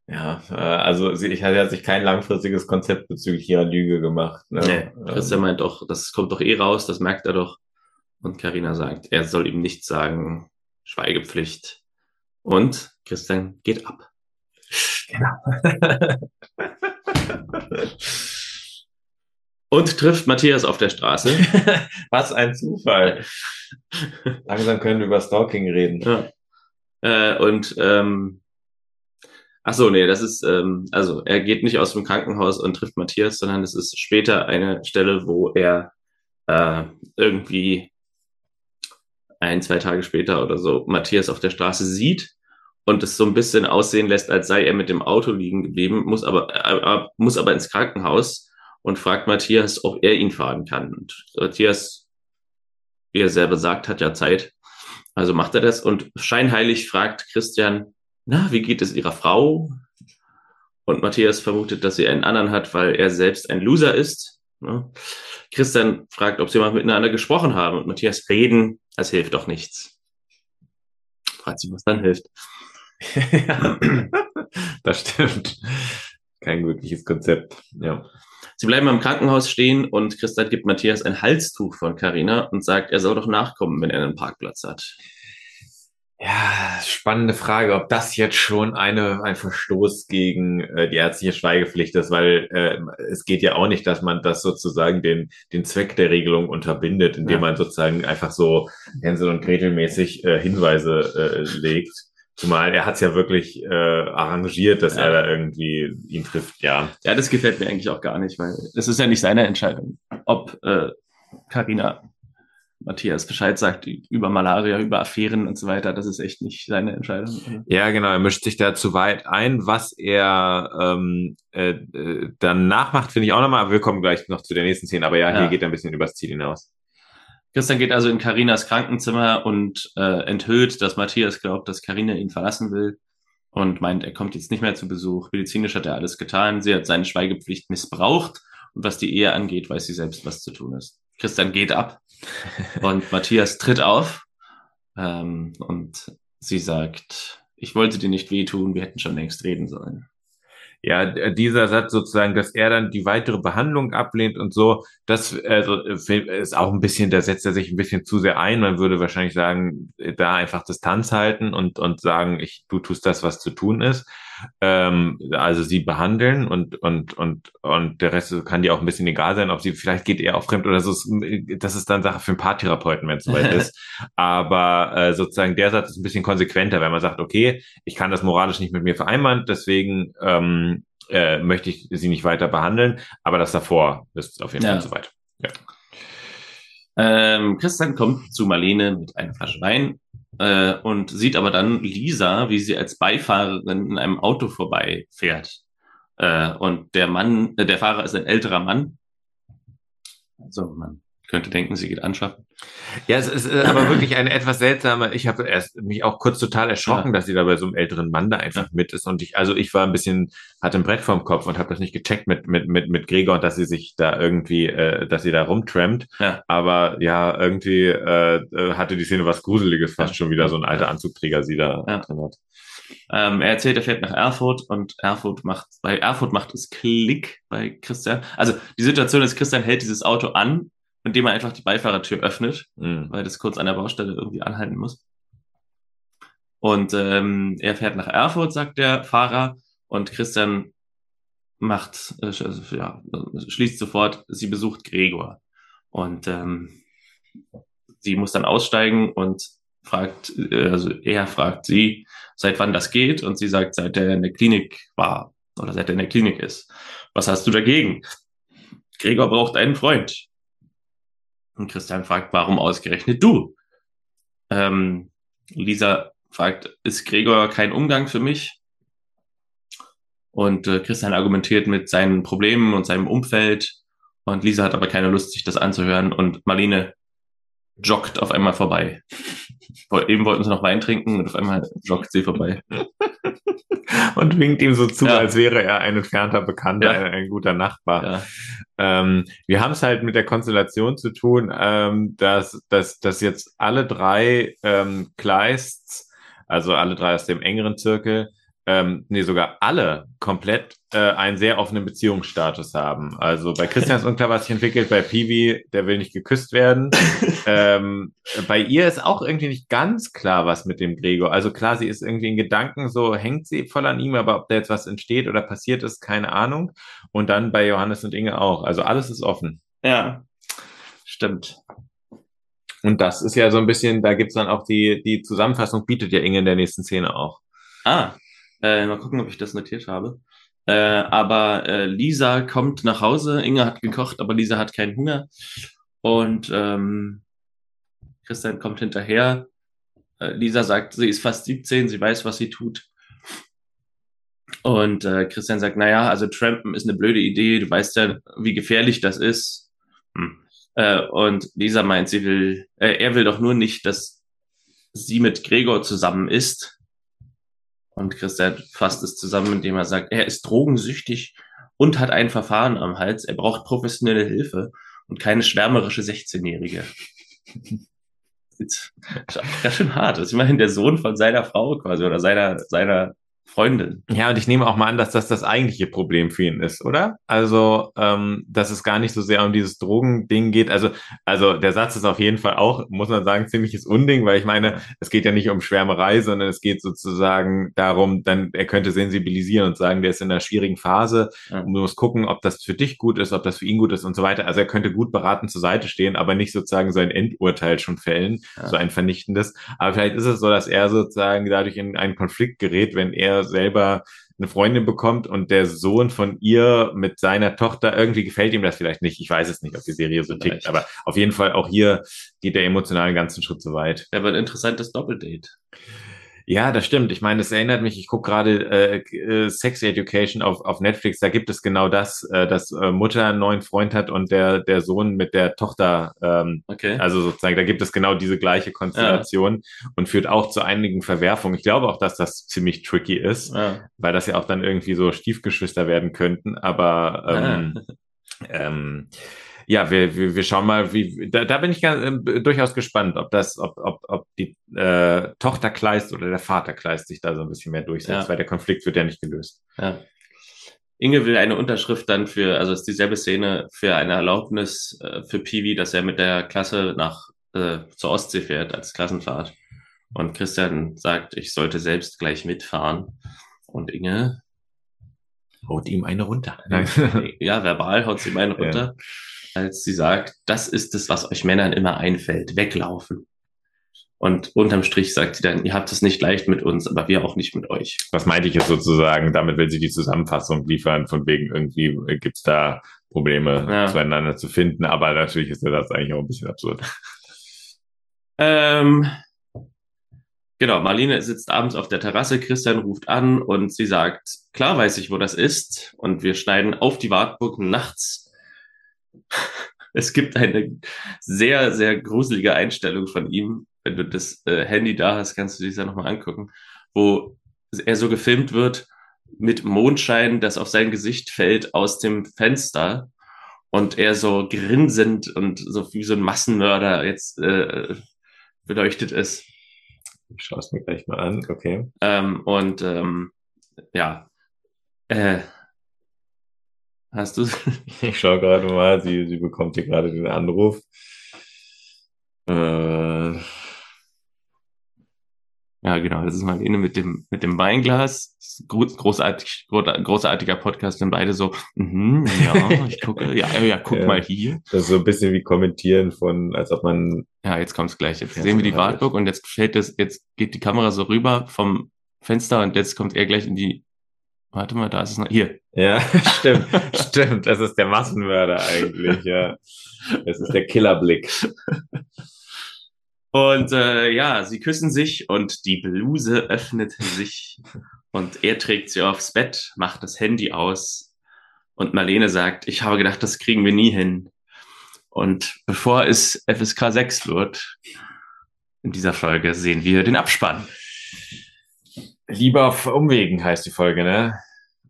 Ja, äh, also ich hatte sich kein langfristiges Konzept bezüglich ihrer Lüge gemacht. Ne? Nee, Christian ähm, meint doch, das kommt doch eh raus, das merkt er doch. Und Karina sagt, er soll ihm nichts sagen, Schweigepflicht. Und Christian geht ab. Genau. Und trifft Matthias auf der Straße. Was ein Zufall. Langsam können wir über Stalking reden. Ja. Äh, und ähm, Ach so, nee, das ist, ähm, also er geht nicht aus dem Krankenhaus und trifft Matthias, sondern es ist später eine Stelle, wo er äh, irgendwie ein, zwei Tage später oder so Matthias auf der Straße sieht und es so ein bisschen aussehen lässt, als sei er mit dem Auto liegen geblieben, muss aber, äh, muss aber ins Krankenhaus und fragt Matthias, ob er ihn fahren kann. Und Matthias, wie er selber sagt, hat ja Zeit. Also macht er das und scheinheilig fragt Christian, na, wie geht es ihrer Frau? Und Matthias vermutet, dass sie einen anderen hat, weil er selbst ein Loser ist. Ne? Christian fragt, ob sie mal miteinander gesprochen haben. Und Matthias, reden, das hilft doch nichts. Fragt sie, was dann hilft. Ja, das stimmt. Kein wirkliches Konzept. Ja. Sie bleiben am Krankenhaus stehen und Christian gibt Matthias ein Halstuch von Carina und sagt, er soll doch nachkommen, wenn er einen Parkplatz hat. Ja, spannende Frage, ob das jetzt schon eine, ein Verstoß gegen äh, die ärztliche Schweigepflicht ist, weil äh, es geht ja auch nicht, dass man das sozusagen den, den Zweck der Regelung unterbindet, indem ja. man sozusagen einfach so Hänsel und Gretel mäßig äh, Hinweise äh, legt. Zumal er hat es ja wirklich äh, arrangiert, dass ja. er da irgendwie ihn trifft, ja. Ja, das gefällt mir eigentlich auch gar nicht, weil es ist ja nicht seine Entscheidung, ob äh, Carina Matthias Bescheid sagt über Malaria, über Affären und so weiter. Das ist echt nicht seine Entscheidung. Ja, genau. Er mischt sich da zu weit ein. Was er ähm, äh, äh, dann nachmacht, finde ich auch nochmal. Wir kommen gleich noch zu der nächsten Szene. Aber ja, ja. hier geht er ein bisschen übers Ziel hinaus. Christian geht also in Karinas Krankenzimmer und äh, enthüllt, dass Matthias glaubt, dass Karina ihn verlassen will und meint, er kommt jetzt nicht mehr zu Besuch. Medizinisch hat er alles getan. Sie hat seine Schweigepflicht missbraucht und was die Ehe angeht, weiß sie selbst, was zu tun ist. Christian geht ab und Matthias tritt auf ähm, und sie sagt, ich wollte dir nicht wehtun, wir hätten schon längst reden sollen. Ja, dieser Satz sozusagen, dass er dann die weitere Behandlung ablehnt und so, das also, ist auch ein bisschen, da setzt er sich ein bisschen zu sehr ein. Man würde wahrscheinlich sagen, da einfach Distanz halten und, und sagen, ich, du tust das, was zu tun ist ähm, also sie behandeln und, und, und, und der Rest kann dir auch ein bisschen egal sein, ob sie, vielleicht geht er auch fremd oder so. Das ist dann Sache für einen Paartherapeuten, wenn es soweit ist. Aber äh, sozusagen der Satz ist ein bisschen konsequenter, wenn man sagt, okay, ich kann das moralisch nicht mit mir vereinbaren, deswegen ähm, äh, möchte ich sie nicht weiter behandeln, aber das davor ist auf jeden ja. Fall soweit. Ja. Ähm, Christian kommt zu Marlene mit einer Flasche Wein äh, und sieht aber dann Lisa, wie sie als Beifahrerin in einem Auto vorbeifährt. Äh, und der Mann, äh, der Fahrer ist ein älterer Mann. Also man könnte denken, sie geht anschaffen. Ja, es ist aber wirklich eine etwas seltsame. Ich habe erst mich auch kurz total erschrocken, ja. dass sie da bei so einem älteren Mann da einfach ja. mit ist. Und ich, also ich war ein bisschen, hatte ein Brett vorm Kopf und habe das nicht gecheckt mit mit mit mit Gregor und dass sie sich da irgendwie, äh, dass sie da rumtrampt. Ja. Aber ja, irgendwie äh, äh hatte die Szene was Gruseliges, fast schon wieder so ein alter Anzugträger sie da drin hat. Ähm, er erzählt, er fährt nach Erfurt und Erfurt macht, bei Erfurt macht es Klick bei Christian. Also die Situation ist, Christian hält dieses Auto an indem er einfach die Beifahrertür öffnet, mhm. weil das kurz an der Baustelle irgendwie anhalten muss. Und ähm, er fährt nach Erfurt, sagt der Fahrer, und Christian macht, äh, also, ja, schließt sofort, sie besucht Gregor. Und ähm, sie muss dann aussteigen und fragt, äh, also er fragt sie, seit wann das geht, und sie sagt, seit er in der Klinik war oder seit er in der Klinik ist. Was hast du dagegen? Gregor braucht einen Freund. Und Christian fragt, warum ausgerechnet du? Ähm, Lisa fragt, ist Gregor kein Umgang für mich? Und äh, Christian argumentiert mit seinen Problemen und seinem Umfeld. Und Lisa hat aber keine Lust, sich das anzuhören. Und Marlene joggt auf einmal vorbei. Eben wollten sie noch Wein trinken und auf einmal joggt sie vorbei. und winkt ihm so zu, ja. als wäre er ein entfernter Bekannter, ja. ein, ein, guter Nachbar. Ja. Ähm, wir haben es halt mit der Konstellation zu tun, ähm, dass, dass, dass jetzt alle drei ähm, Kleists, also alle drei aus dem engeren Zirkel, ähm, nee, sogar alle komplett äh, einen sehr offenen Beziehungsstatus haben. Also bei Christians unklar, was sich entwickelt, bei Peewee, der will nicht geküsst werden. ähm, bei ihr ist auch irgendwie nicht ganz klar, was mit dem Gregor. Also klar, sie ist irgendwie in Gedanken, so hängt sie voll an ihm, aber ob da jetzt was entsteht oder passiert ist, keine Ahnung. Und dann bei Johannes und Inge auch. Also alles ist offen. Ja, stimmt. Und das ist ja so ein bisschen, da gibt's dann auch die, die Zusammenfassung, bietet ja Inge in der nächsten Szene auch. Ah, äh, mal gucken, ob ich das notiert habe. Äh, aber äh, Lisa kommt nach Hause. Inge hat gekocht, aber Lisa hat keinen Hunger. Und ähm, Christian kommt hinterher. Äh, Lisa sagt, sie ist fast 17, sie weiß, was sie tut. Und äh, Christian sagt, naja, also Trampen ist eine blöde Idee, du weißt ja, wie gefährlich das ist. Hm. Äh, und Lisa meint, sie will, äh, er will doch nur nicht, dass sie mit Gregor zusammen ist. Und Christian fasst es zusammen, indem er sagt, er ist drogensüchtig und hat ein Verfahren am Hals. Er braucht professionelle Hilfe und keine schwärmerische 16-Jährige. Das ist ganz schön hart. Das ist immerhin der Sohn von seiner Frau quasi oder seiner, seiner Freundin. Ja, und ich nehme auch mal an, dass das das eigentliche Problem für ihn ist, oder? Also, ähm, dass es gar nicht so sehr um dieses Drogending geht. Also, also der Satz ist auf jeden Fall auch, muss man sagen, ziemliches Unding, weil ich meine, es geht ja nicht um Schwärmerei, sondern es geht sozusagen darum, dann er könnte sensibilisieren und sagen, der ist in einer schwierigen Phase ja. und du musst gucken, ob das für dich gut ist, ob das für ihn gut ist und so weiter. Also er könnte gut beraten zur Seite stehen, aber nicht sozusagen so ein Endurteil schon fällen, ja. so ein vernichtendes. Aber vielleicht ist es so, dass er sozusagen dadurch in einen Konflikt gerät, wenn er selber eine Freundin bekommt und der Sohn von ihr mit seiner Tochter, irgendwie gefällt ihm das vielleicht nicht. Ich weiß es nicht, ob die Serie so vielleicht. tickt, aber auf jeden Fall auch hier geht der emotional einen ganzen Schritt zu weit. Er wird ein interessantes Doppeldate. Ja, das stimmt. Ich meine, es erinnert mich, ich gucke gerade äh, äh, Sex Education auf, auf Netflix, da gibt es genau das, äh, dass äh, Mutter einen neuen Freund hat und der, der Sohn mit der Tochter, ähm, okay. also sozusagen, da gibt es genau diese gleiche Konstellation ja. und führt auch zu einigen Verwerfungen. Ich glaube auch, dass das ziemlich tricky ist, ja. weil das ja auch dann irgendwie so Stiefgeschwister werden könnten, aber ähm, ja. ähm, ja, wir, wir, wir schauen mal, wie da, da bin ich ganz, äh, durchaus gespannt, ob das, ob, ob, ob die äh, Tochter Kleist oder der Vater Kleist sich da so ein bisschen mehr durchsetzt, ja. weil der Konflikt wird ja nicht gelöst. Ja. Inge will eine Unterschrift dann für, also ist dieselbe Szene für eine Erlaubnis äh, für Piwi, dass er mit der Klasse nach äh, zur Ostsee fährt als Klassenfahrt. Und Christian sagt, ich sollte selbst gleich mitfahren. Und Inge haut ihm eine runter. ja, verbal haut sie ihm eine runter. Ja als sie sagt, das ist es, was euch Männern immer einfällt, weglaufen. Und unterm Strich sagt sie dann, ihr habt es nicht leicht mit uns, aber wir auch nicht mit euch. Was meinte ich jetzt sozusagen? Damit will sie die Zusammenfassung liefern, von wegen irgendwie äh, gibt's da Probleme ja. zueinander zu finden, aber natürlich ist der Satz eigentlich auch ein bisschen absurd. Ähm, Genau, Marlene sitzt abends auf der Terrasse, Christian ruft an und sie sagt, klar weiß ich, wo das ist. Und wir schneiden auf die Wartburg nachts. Es gibt eine sehr, sehr gruselige Einstellung von ihm. Wenn du das äh, Handy da hast, kannst du dich da nochmal angucken, wo er so gefilmt wird mit Mondschein, das auf sein Gesicht fällt aus dem Fenster und er so grinsend und so wie so ein Massenmörder jetzt äh, beleuchtet ist. Ich schaue es mir gleich mal an, okay. Ähm, und ähm, ja, äh, hast du Ich schaue gerade mal, sie, sie bekommt hier gerade den Anruf. Äh, ja, genau, das ist Marlene mit dem, mit dem Weinglas. Großartig, großartiger Podcast, und beide so, mm ja, ich gucke, ja, ja, guck ja, mal hier. Das ist so ein bisschen wie kommentieren von, als ob man. Ja, jetzt kommt's gleich. Jetzt sehen wir die Wartburg und jetzt fällt das, jetzt geht die Kamera so rüber vom Fenster und jetzt kommt er gleich in die, warte mal, da ist es noch, hier. Ja, stimmt, stimmt. Das ist der Massenmörder eigentlich, ja. Das ist der Killerblick. Und äh, ja, sie küssen sich und die Bluse öffnet sich und er trägt sie aufs Bett, macht das Handy aus und Marlene sagt, ich habe gedacht, das kriegen wir nie hin. Und bevor es FSK 6 wird, in dieser Folge sehen wir den Abspann. Liebe auf Umwegen heißt die Folge, ne?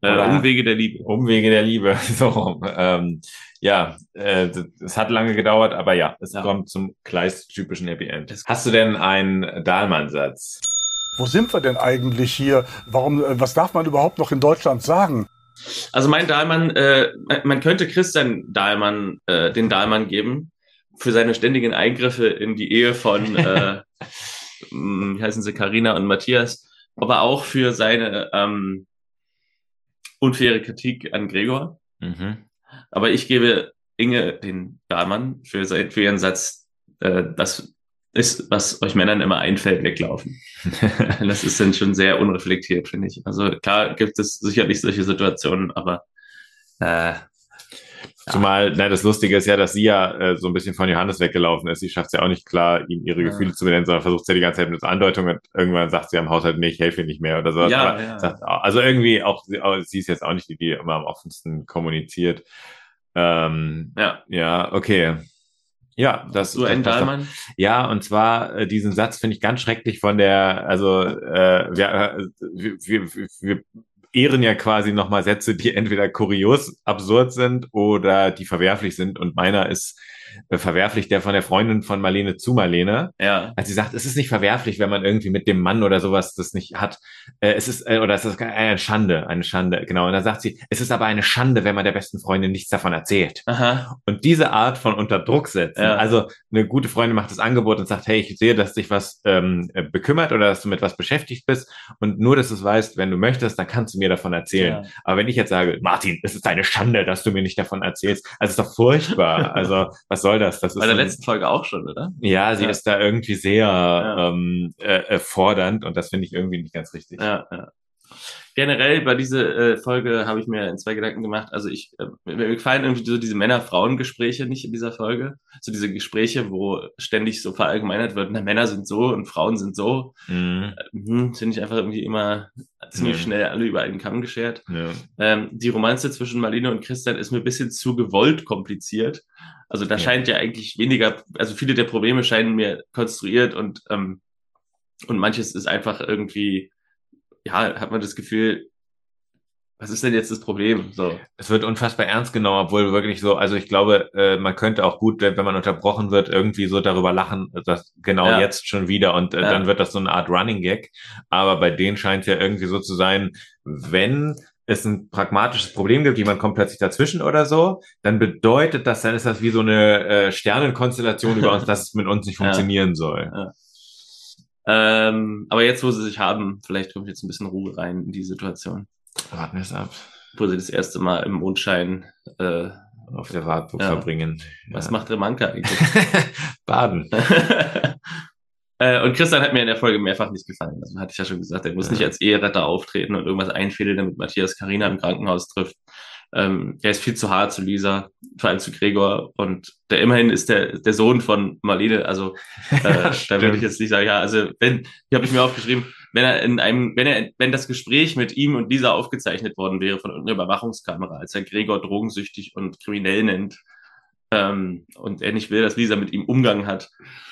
Äh, Umwege der Liebe. Umwege der Liebe. So, ähm, ja, äh, es hat lange gedauert, aber ja, es ja. kommt zum Kleist-typischen Happy End. Hast du denn einen Dahlmann-Satz? Wo sind wir denn eigentlich hier? Warum, äh, was darf man überhaupt noch in Deutschland sagen? Also mein Dahlmann, äh, man könnte Christian Dahlmann äh, den Dahlmann geben für seine ständigen Eingriffe in die Ehe von, äh, wie heißen sie, Karina und Matthias, aber auch für seine ähm, unfaire Kritik an Gregor. Mhm. Aber ich gebe Inge den Dahlmann für, für ihren Satz, äh, das ist, was euch Männern immer einfällt, weglaufen. das ist dann schon sehr unreflektiert, finde ich. Also klar gibt es sicherlich solche Situationen, aber äh, Zumal, na, das Lustige ist ja, dass sie ja äh, so ein bisschen von Johannes weggelaufen ist. Sie schafft es ja auch nicht klar, ihm ihre ja. Gefühle zu benennen, sondern versucht es ja die ganze Zeit mit Andeutungen und irgendwann sagt sie am Haushalt, nee, ich helfe nicht mehr oder so. Ja, ja. Sagt, also irgendwie auch, sie ist jetzt auch nicht die, die immer am offensten kommuniziert. Ähm, ja. Ja, okay. Ja, das so ein Dahlmann. Ja, und zwar äh, diesen Satz finde ich ganz schrecklich von der, also äh, wir, äh, wir, wir, wir ehren ja quasi nochmal Sätze, die entweder kurios, absurd sind oder die verwerflich sind. Und meiner ist verwerflich, der von der Freundin von Marlene zu Marlene. Ja. Als sie sagt, es ist nicht verwerflich, wenn man irgendwie mit dem Mann oder sowas das nicht hat. Äh, es ist, äh, oder es ist eine Schande, eine Schande, genau. Und dann sagt sie, es ist aber eine Schande, wenn man der besten Freundin nichts davon erzählt. Aha. Und diese Art von Unterdruck setzen, ja. also eine gute Freundin macht das Angebot und sagt, hey, ich sehe, dass dich was ähm, bekümmert oder dass du mit was beschäftigt bist und nur, dass du es weißt, wenn du möchtest, dann kannst du mir davon erzählen. Ja. Aber wenn ich jetzt sage, Martin, es ist eine Schande, dass du mir nicht davon erzählst, also ist doch furchtbar. also was soll das? das Bei der so letzten Folge auch schon, oder? Ja, sie ja. ist da irgendwie sehr ja. ähm, äh, äh, fordernd und das finde ich irgendwie nicht ganz richtig. Ja, ja. Generell bei dieser äh, Folge habe ich mir zwei Gedanken gemacht. Also ich, äh, mir gefallen irgendwie so diese Männer-Frauen-Gespräche nicht in dieser Folge. So diese Gespräche, wo ständig so verallgemeinert wird, na, Männer sind so und Frauen sind so. Mhm. Äh, Finde ich einfach irgendwie immer ziemlich mhm. schnell alle über einen Kamm geschert. Ja. Ähm, die Romanze zwischen Marlene und Christian ist mir ein bisschen zu gewollt kompliziert. Also da ja. scheint ja eigentlich weniger, also viele der Probleme scheinen mir konstruiert und, ähm, und manches ist einfach irgendwie, ja, hat man das Gefühl, was ist denn jetzt das Problem? So. Es wird unfassbar ernst genommen, obwohl wirklich so, also ich glaube, äh, man könnte auch gut, wenn man unterbrochen wird, irgendwie so darüber lachen, dass genau ja. jetzt schon wieder und äh, ja. dann wird das so eine Art Running Gag. Aber bei denen scheint es ja irgendwie so zu sein, wenn es ein pragmatisches Problem gibt, jemand kommt plötzlich dazwischen oder so, dann bedeutet das, dann ist das wie so eine äh, Sternenkonstellation über uns, dass es mit uns nicht funktionieren ja. soll. Ja. Ähm, aber jetzt, wo sie sich haben, vielleicht kommt jetzt ein bisschen Ruhe rein in die Situation. Warten wir es ab. Wo sie das erste Mal im Mondschein äh, auf der Wartburg ja. verbringen. Was macht Remanka eigentlich? Baden. Äh, und Christian hat mir in der Folge mehrfach nicht gefallen. Also hatte ich ja schon gesagt, er muss ja. nicht als Eheretter auftreten und irgendwas einfädeln, damit Matthias Karina im Krankenhaus trifft. ähm, er ist viel zu hart zu Lisa, vor allem zu Gregor. Und der immerhin ist der, der Sohn von Marlene. Also äh, da würde ich jetzt nicht sagen, ja, also wenn, hier habe ich mir aufgeschrieben, wenn er in einem, wenn er, wenn das Gespräch mit ihm und Lisa aufgezeichnet worden wäre von einer Überwachungskamera, als er Gregor drogensüchtig und kriminell nennt, ähm, und er nicht will, dass Lisa mit ihm Umgang hat,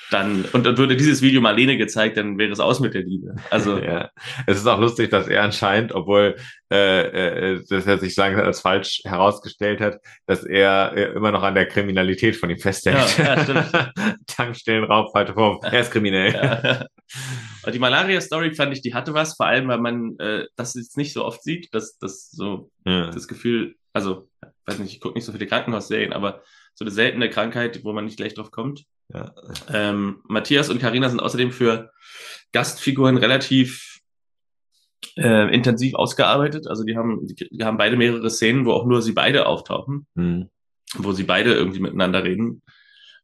dann, und dann würde dieses Video Marlene gezeigt, dann wäre es aus mit der Liebe. Also. ja. Es ist auch lustig, dass er anscheinend, obwohl äh, äh, dass er sich sagen als falsch herausgestellt hat, dass er äh, immer noch an der Kriminalität von ihm festhält. Ja, ja, Tankstellenraub, falsche Form. Er ist kriminell. Ja. Und die Malaria-Story fand ich, die hatte was, vor allem, weil man äh, das jetzt nicht so oft sieht, dass das so ja. das Gefühl, also, weiß nicht, ich gucke nicht so viele Krankenhausserien, aber so eine seltene Krankheit, wo man nicht gleich drauf kommt. Ja. Ähm, Matthias und Karina sind außerdem für Gastfiguren relativ äh, intensiv ausgearbeitet. Also die haben, die, haben beide mehrere Szenen, wo auch nur sie beide auftauchen, mhm. wo sie beide irgendwie miteinander reden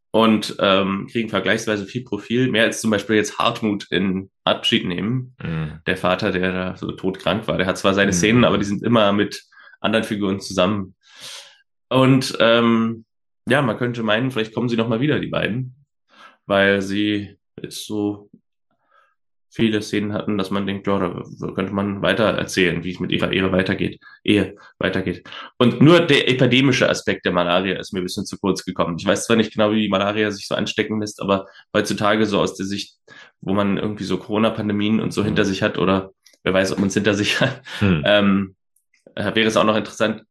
und ähm, kriegen vergleichsweise viel Profil, mehr als zum Beispiel jetzt Hartmut in Abschied nehmen. Mhm. Der Vater, der da so todkrank war, der hat zwar seine mhm. Szenen, aber die sind immer mit anderen Figuren zusammen. Und ähm, ja, man könnte meinen, vielleicht kommen sie noch mal wieder, die beiden, weil sie jetzt so viele Szenen hatten, dass man denkt, ja, da könnte man weiter erzählen, wie es mit ihrer Ehe weitergeht, Ehe weitergeht. Und nur der epidemische Aspekt der Malaria ist mir ein bisschen zu kurz gekommen. Ich weiß zwar nicht genau, wie die Malaria sich so anstecken lässt, aber heutzutage so aus der Sicht, wo man irgendwie so Corona-Pandemien und so hinter sich hat oder wer weiß, ob man es hinter sich hat, hm. ähm, äh, wäre es auch noch interessant,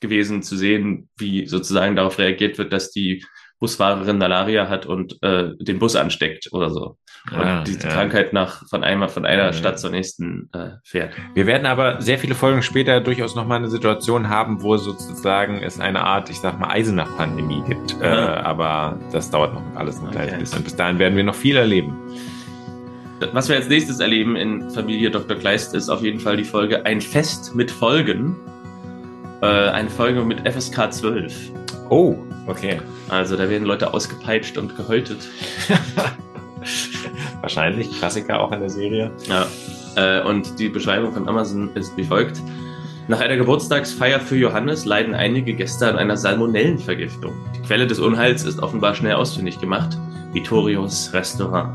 gewesen zu sehen, wie sozusagen darauf reagiert wird, dass die Busfahrerin Malaria hat und äh, den Bus ansteckt oder so. Und ah, die ja. Krankheit nach von einmal von einer ja. Stadt zur nächsten äh, fährt. Wir werden aber sehr viele Folgen später durchaus nochmal eine Situation haben, wo sozusagen es eine Art, ich sag mal, Eisenach-Pandemie gibt. Ja. Äh, aber das dauert noch alles ein kleines okay. bisschen. Bis dahin werden wir noch viel erleben. Was wir als nächstes erleben in Familie Dr. Kleist ist auf jeden Fall die Folge Ein Fest mit Folgen äh, eine Folge mit FSK 12. Oh, okay. Also da werden Leute ausgepeitscht und gehäutet. Wahrscheinlich, Klassiker auch in der Serie. Ja. Äh, und die Beschreibung von Amazon ist wie folgt. Nach einer Geburtstagsfeier für Johannes leiden einige Gäste an einer Salmonellenvergiftung. Die Quelle des Unheils ist offenbar schnell ausfindig gemacht. Vittorios Restaurant.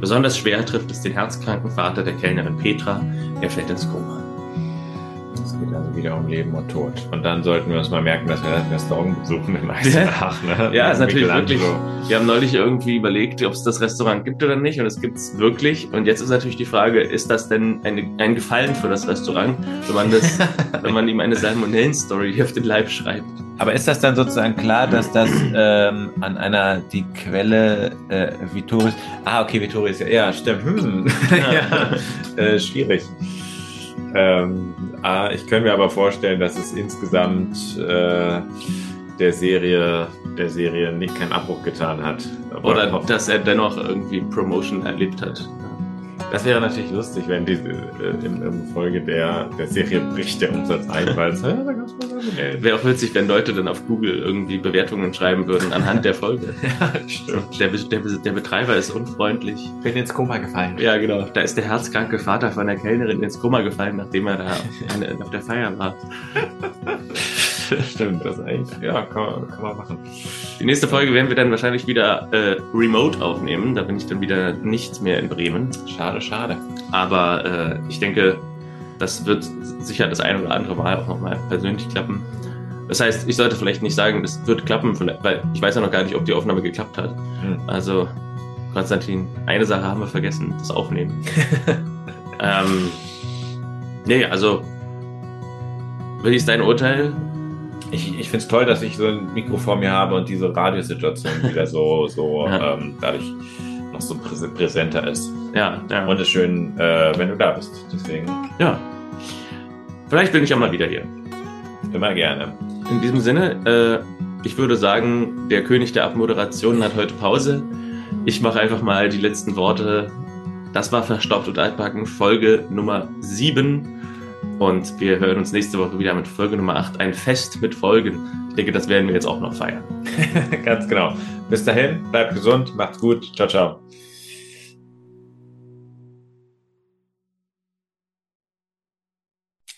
Besonders schwer trifft es den herzkranken Vater der Kellnerin Petra. Er fällt ins Koma geht also wieder um Leben und Tod. Und dann sollten wir uns mal merken, dass wir das Restaurant besuchen in Eisenach. Ne? ja, ist natürlich wirklich. Wir haben neulich irgendwie überlegt, ob es das Restaurant gibt oder nicht. Und es gibt es wirklich. Und jetzt ist natürlich die Frage, ist das denn eine, ein Gefallen für das Restaurant, wenn man, das, wenn man ihm eine Salmonellen-Story auf den Leib schreibt? Aber ist das dann sozusagen klar, dass das ähm, an einer die Quelle äh, Vittoris. Ah, okay, Vittoris, ja, ja stimmt. Hm. ja, äh, schwierig. Ähm, ah, ich könnte mir aber vorstellen, dass es insgesamt äh, der Serie der Serie nicht keinen Abbruch getan hat. Oder, Oder dass er dennoch irgendwie Promotion erlebt hat. Das wäre natürlich lustig, wenn die äh, in, in, Folge der, der Serie bricht der Umsatz ein, weil es ja, da gab's mal Wäre auch witzig, wenn Leute dann auf Google irgendwie Bewertungen schreiben würden anhand der Folge. ja, stimmt. Der, der, der Betreiber ist unfreundlich. Bin ins Koma gefallen. Ja, genau. Da ist der herzkranke Vater von der Kellnerin ins Koma gefallen, nachdem er da eine, auf der Feier war. Stimmt, das eigentlich, ja, kann, kann, man machen. Die nächste Folge werden wir dann wahrscheinlich wieder äh, remote aufnehmen. Da bin ich dann wieder nicht mehr in Bremen. Schade, schade. Aber äh, ich denke, das wird sicher das ein oder andere Mal auch nochmal persönlich klappen. Das heißt, ich sollte vielleicht nicht sagen, das wird klappen, weil ich weiß ja noch gar nicht, ob die Aufnahme geklappt hat. Hm. Also, Konstantin, eine Sache haben wir vergessen, das Aufnehmen. ähm, nee, also, wie ist dein Urteil? Ich, ich finde es toll, dass ich so ein Mikro vor mir habe und diese Radiosituation wieder so, so ja. ähm, dadurch noch so präsenter ist. Ja, ja. Und es ist schön, äh, wenn du da bist. Deswegen. Ja. Vielleicht bin ich auch mal wieder hier. Immer gerne. In diesem Sinne, äh, ich würde sagen, der König der Abmoderation hat heute Pause. Ich mache einfach mal die letzten Worte. Das war Verstaubt und Altbacken, Folge Nummer 7. Und wir hören uns nächste Woche wieder mit Folge Nummer 8. Ein Fest mit Folgen. Ich denke, das werden wir jetzt auch noch feiern. Ganz genau. Bis dahin, bleibt gesund, macht's gut. Ciao, ciao.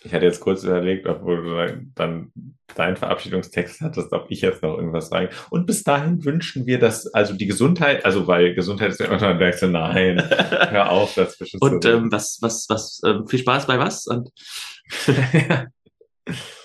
Ich hatte jetzt kurz überlegt, obwohl du dann deinen Verabschiedungstext hattest, ob ich jetzt noch irgendwas sage. Und bis dahin wünschen wir, dass, also die Gesundheit, also weil Gesundheit ist ja immer dann merkst du, nein, hör auf, dazwischen Und ähm, was, was, was, ähm, viel Spaß bei was? Und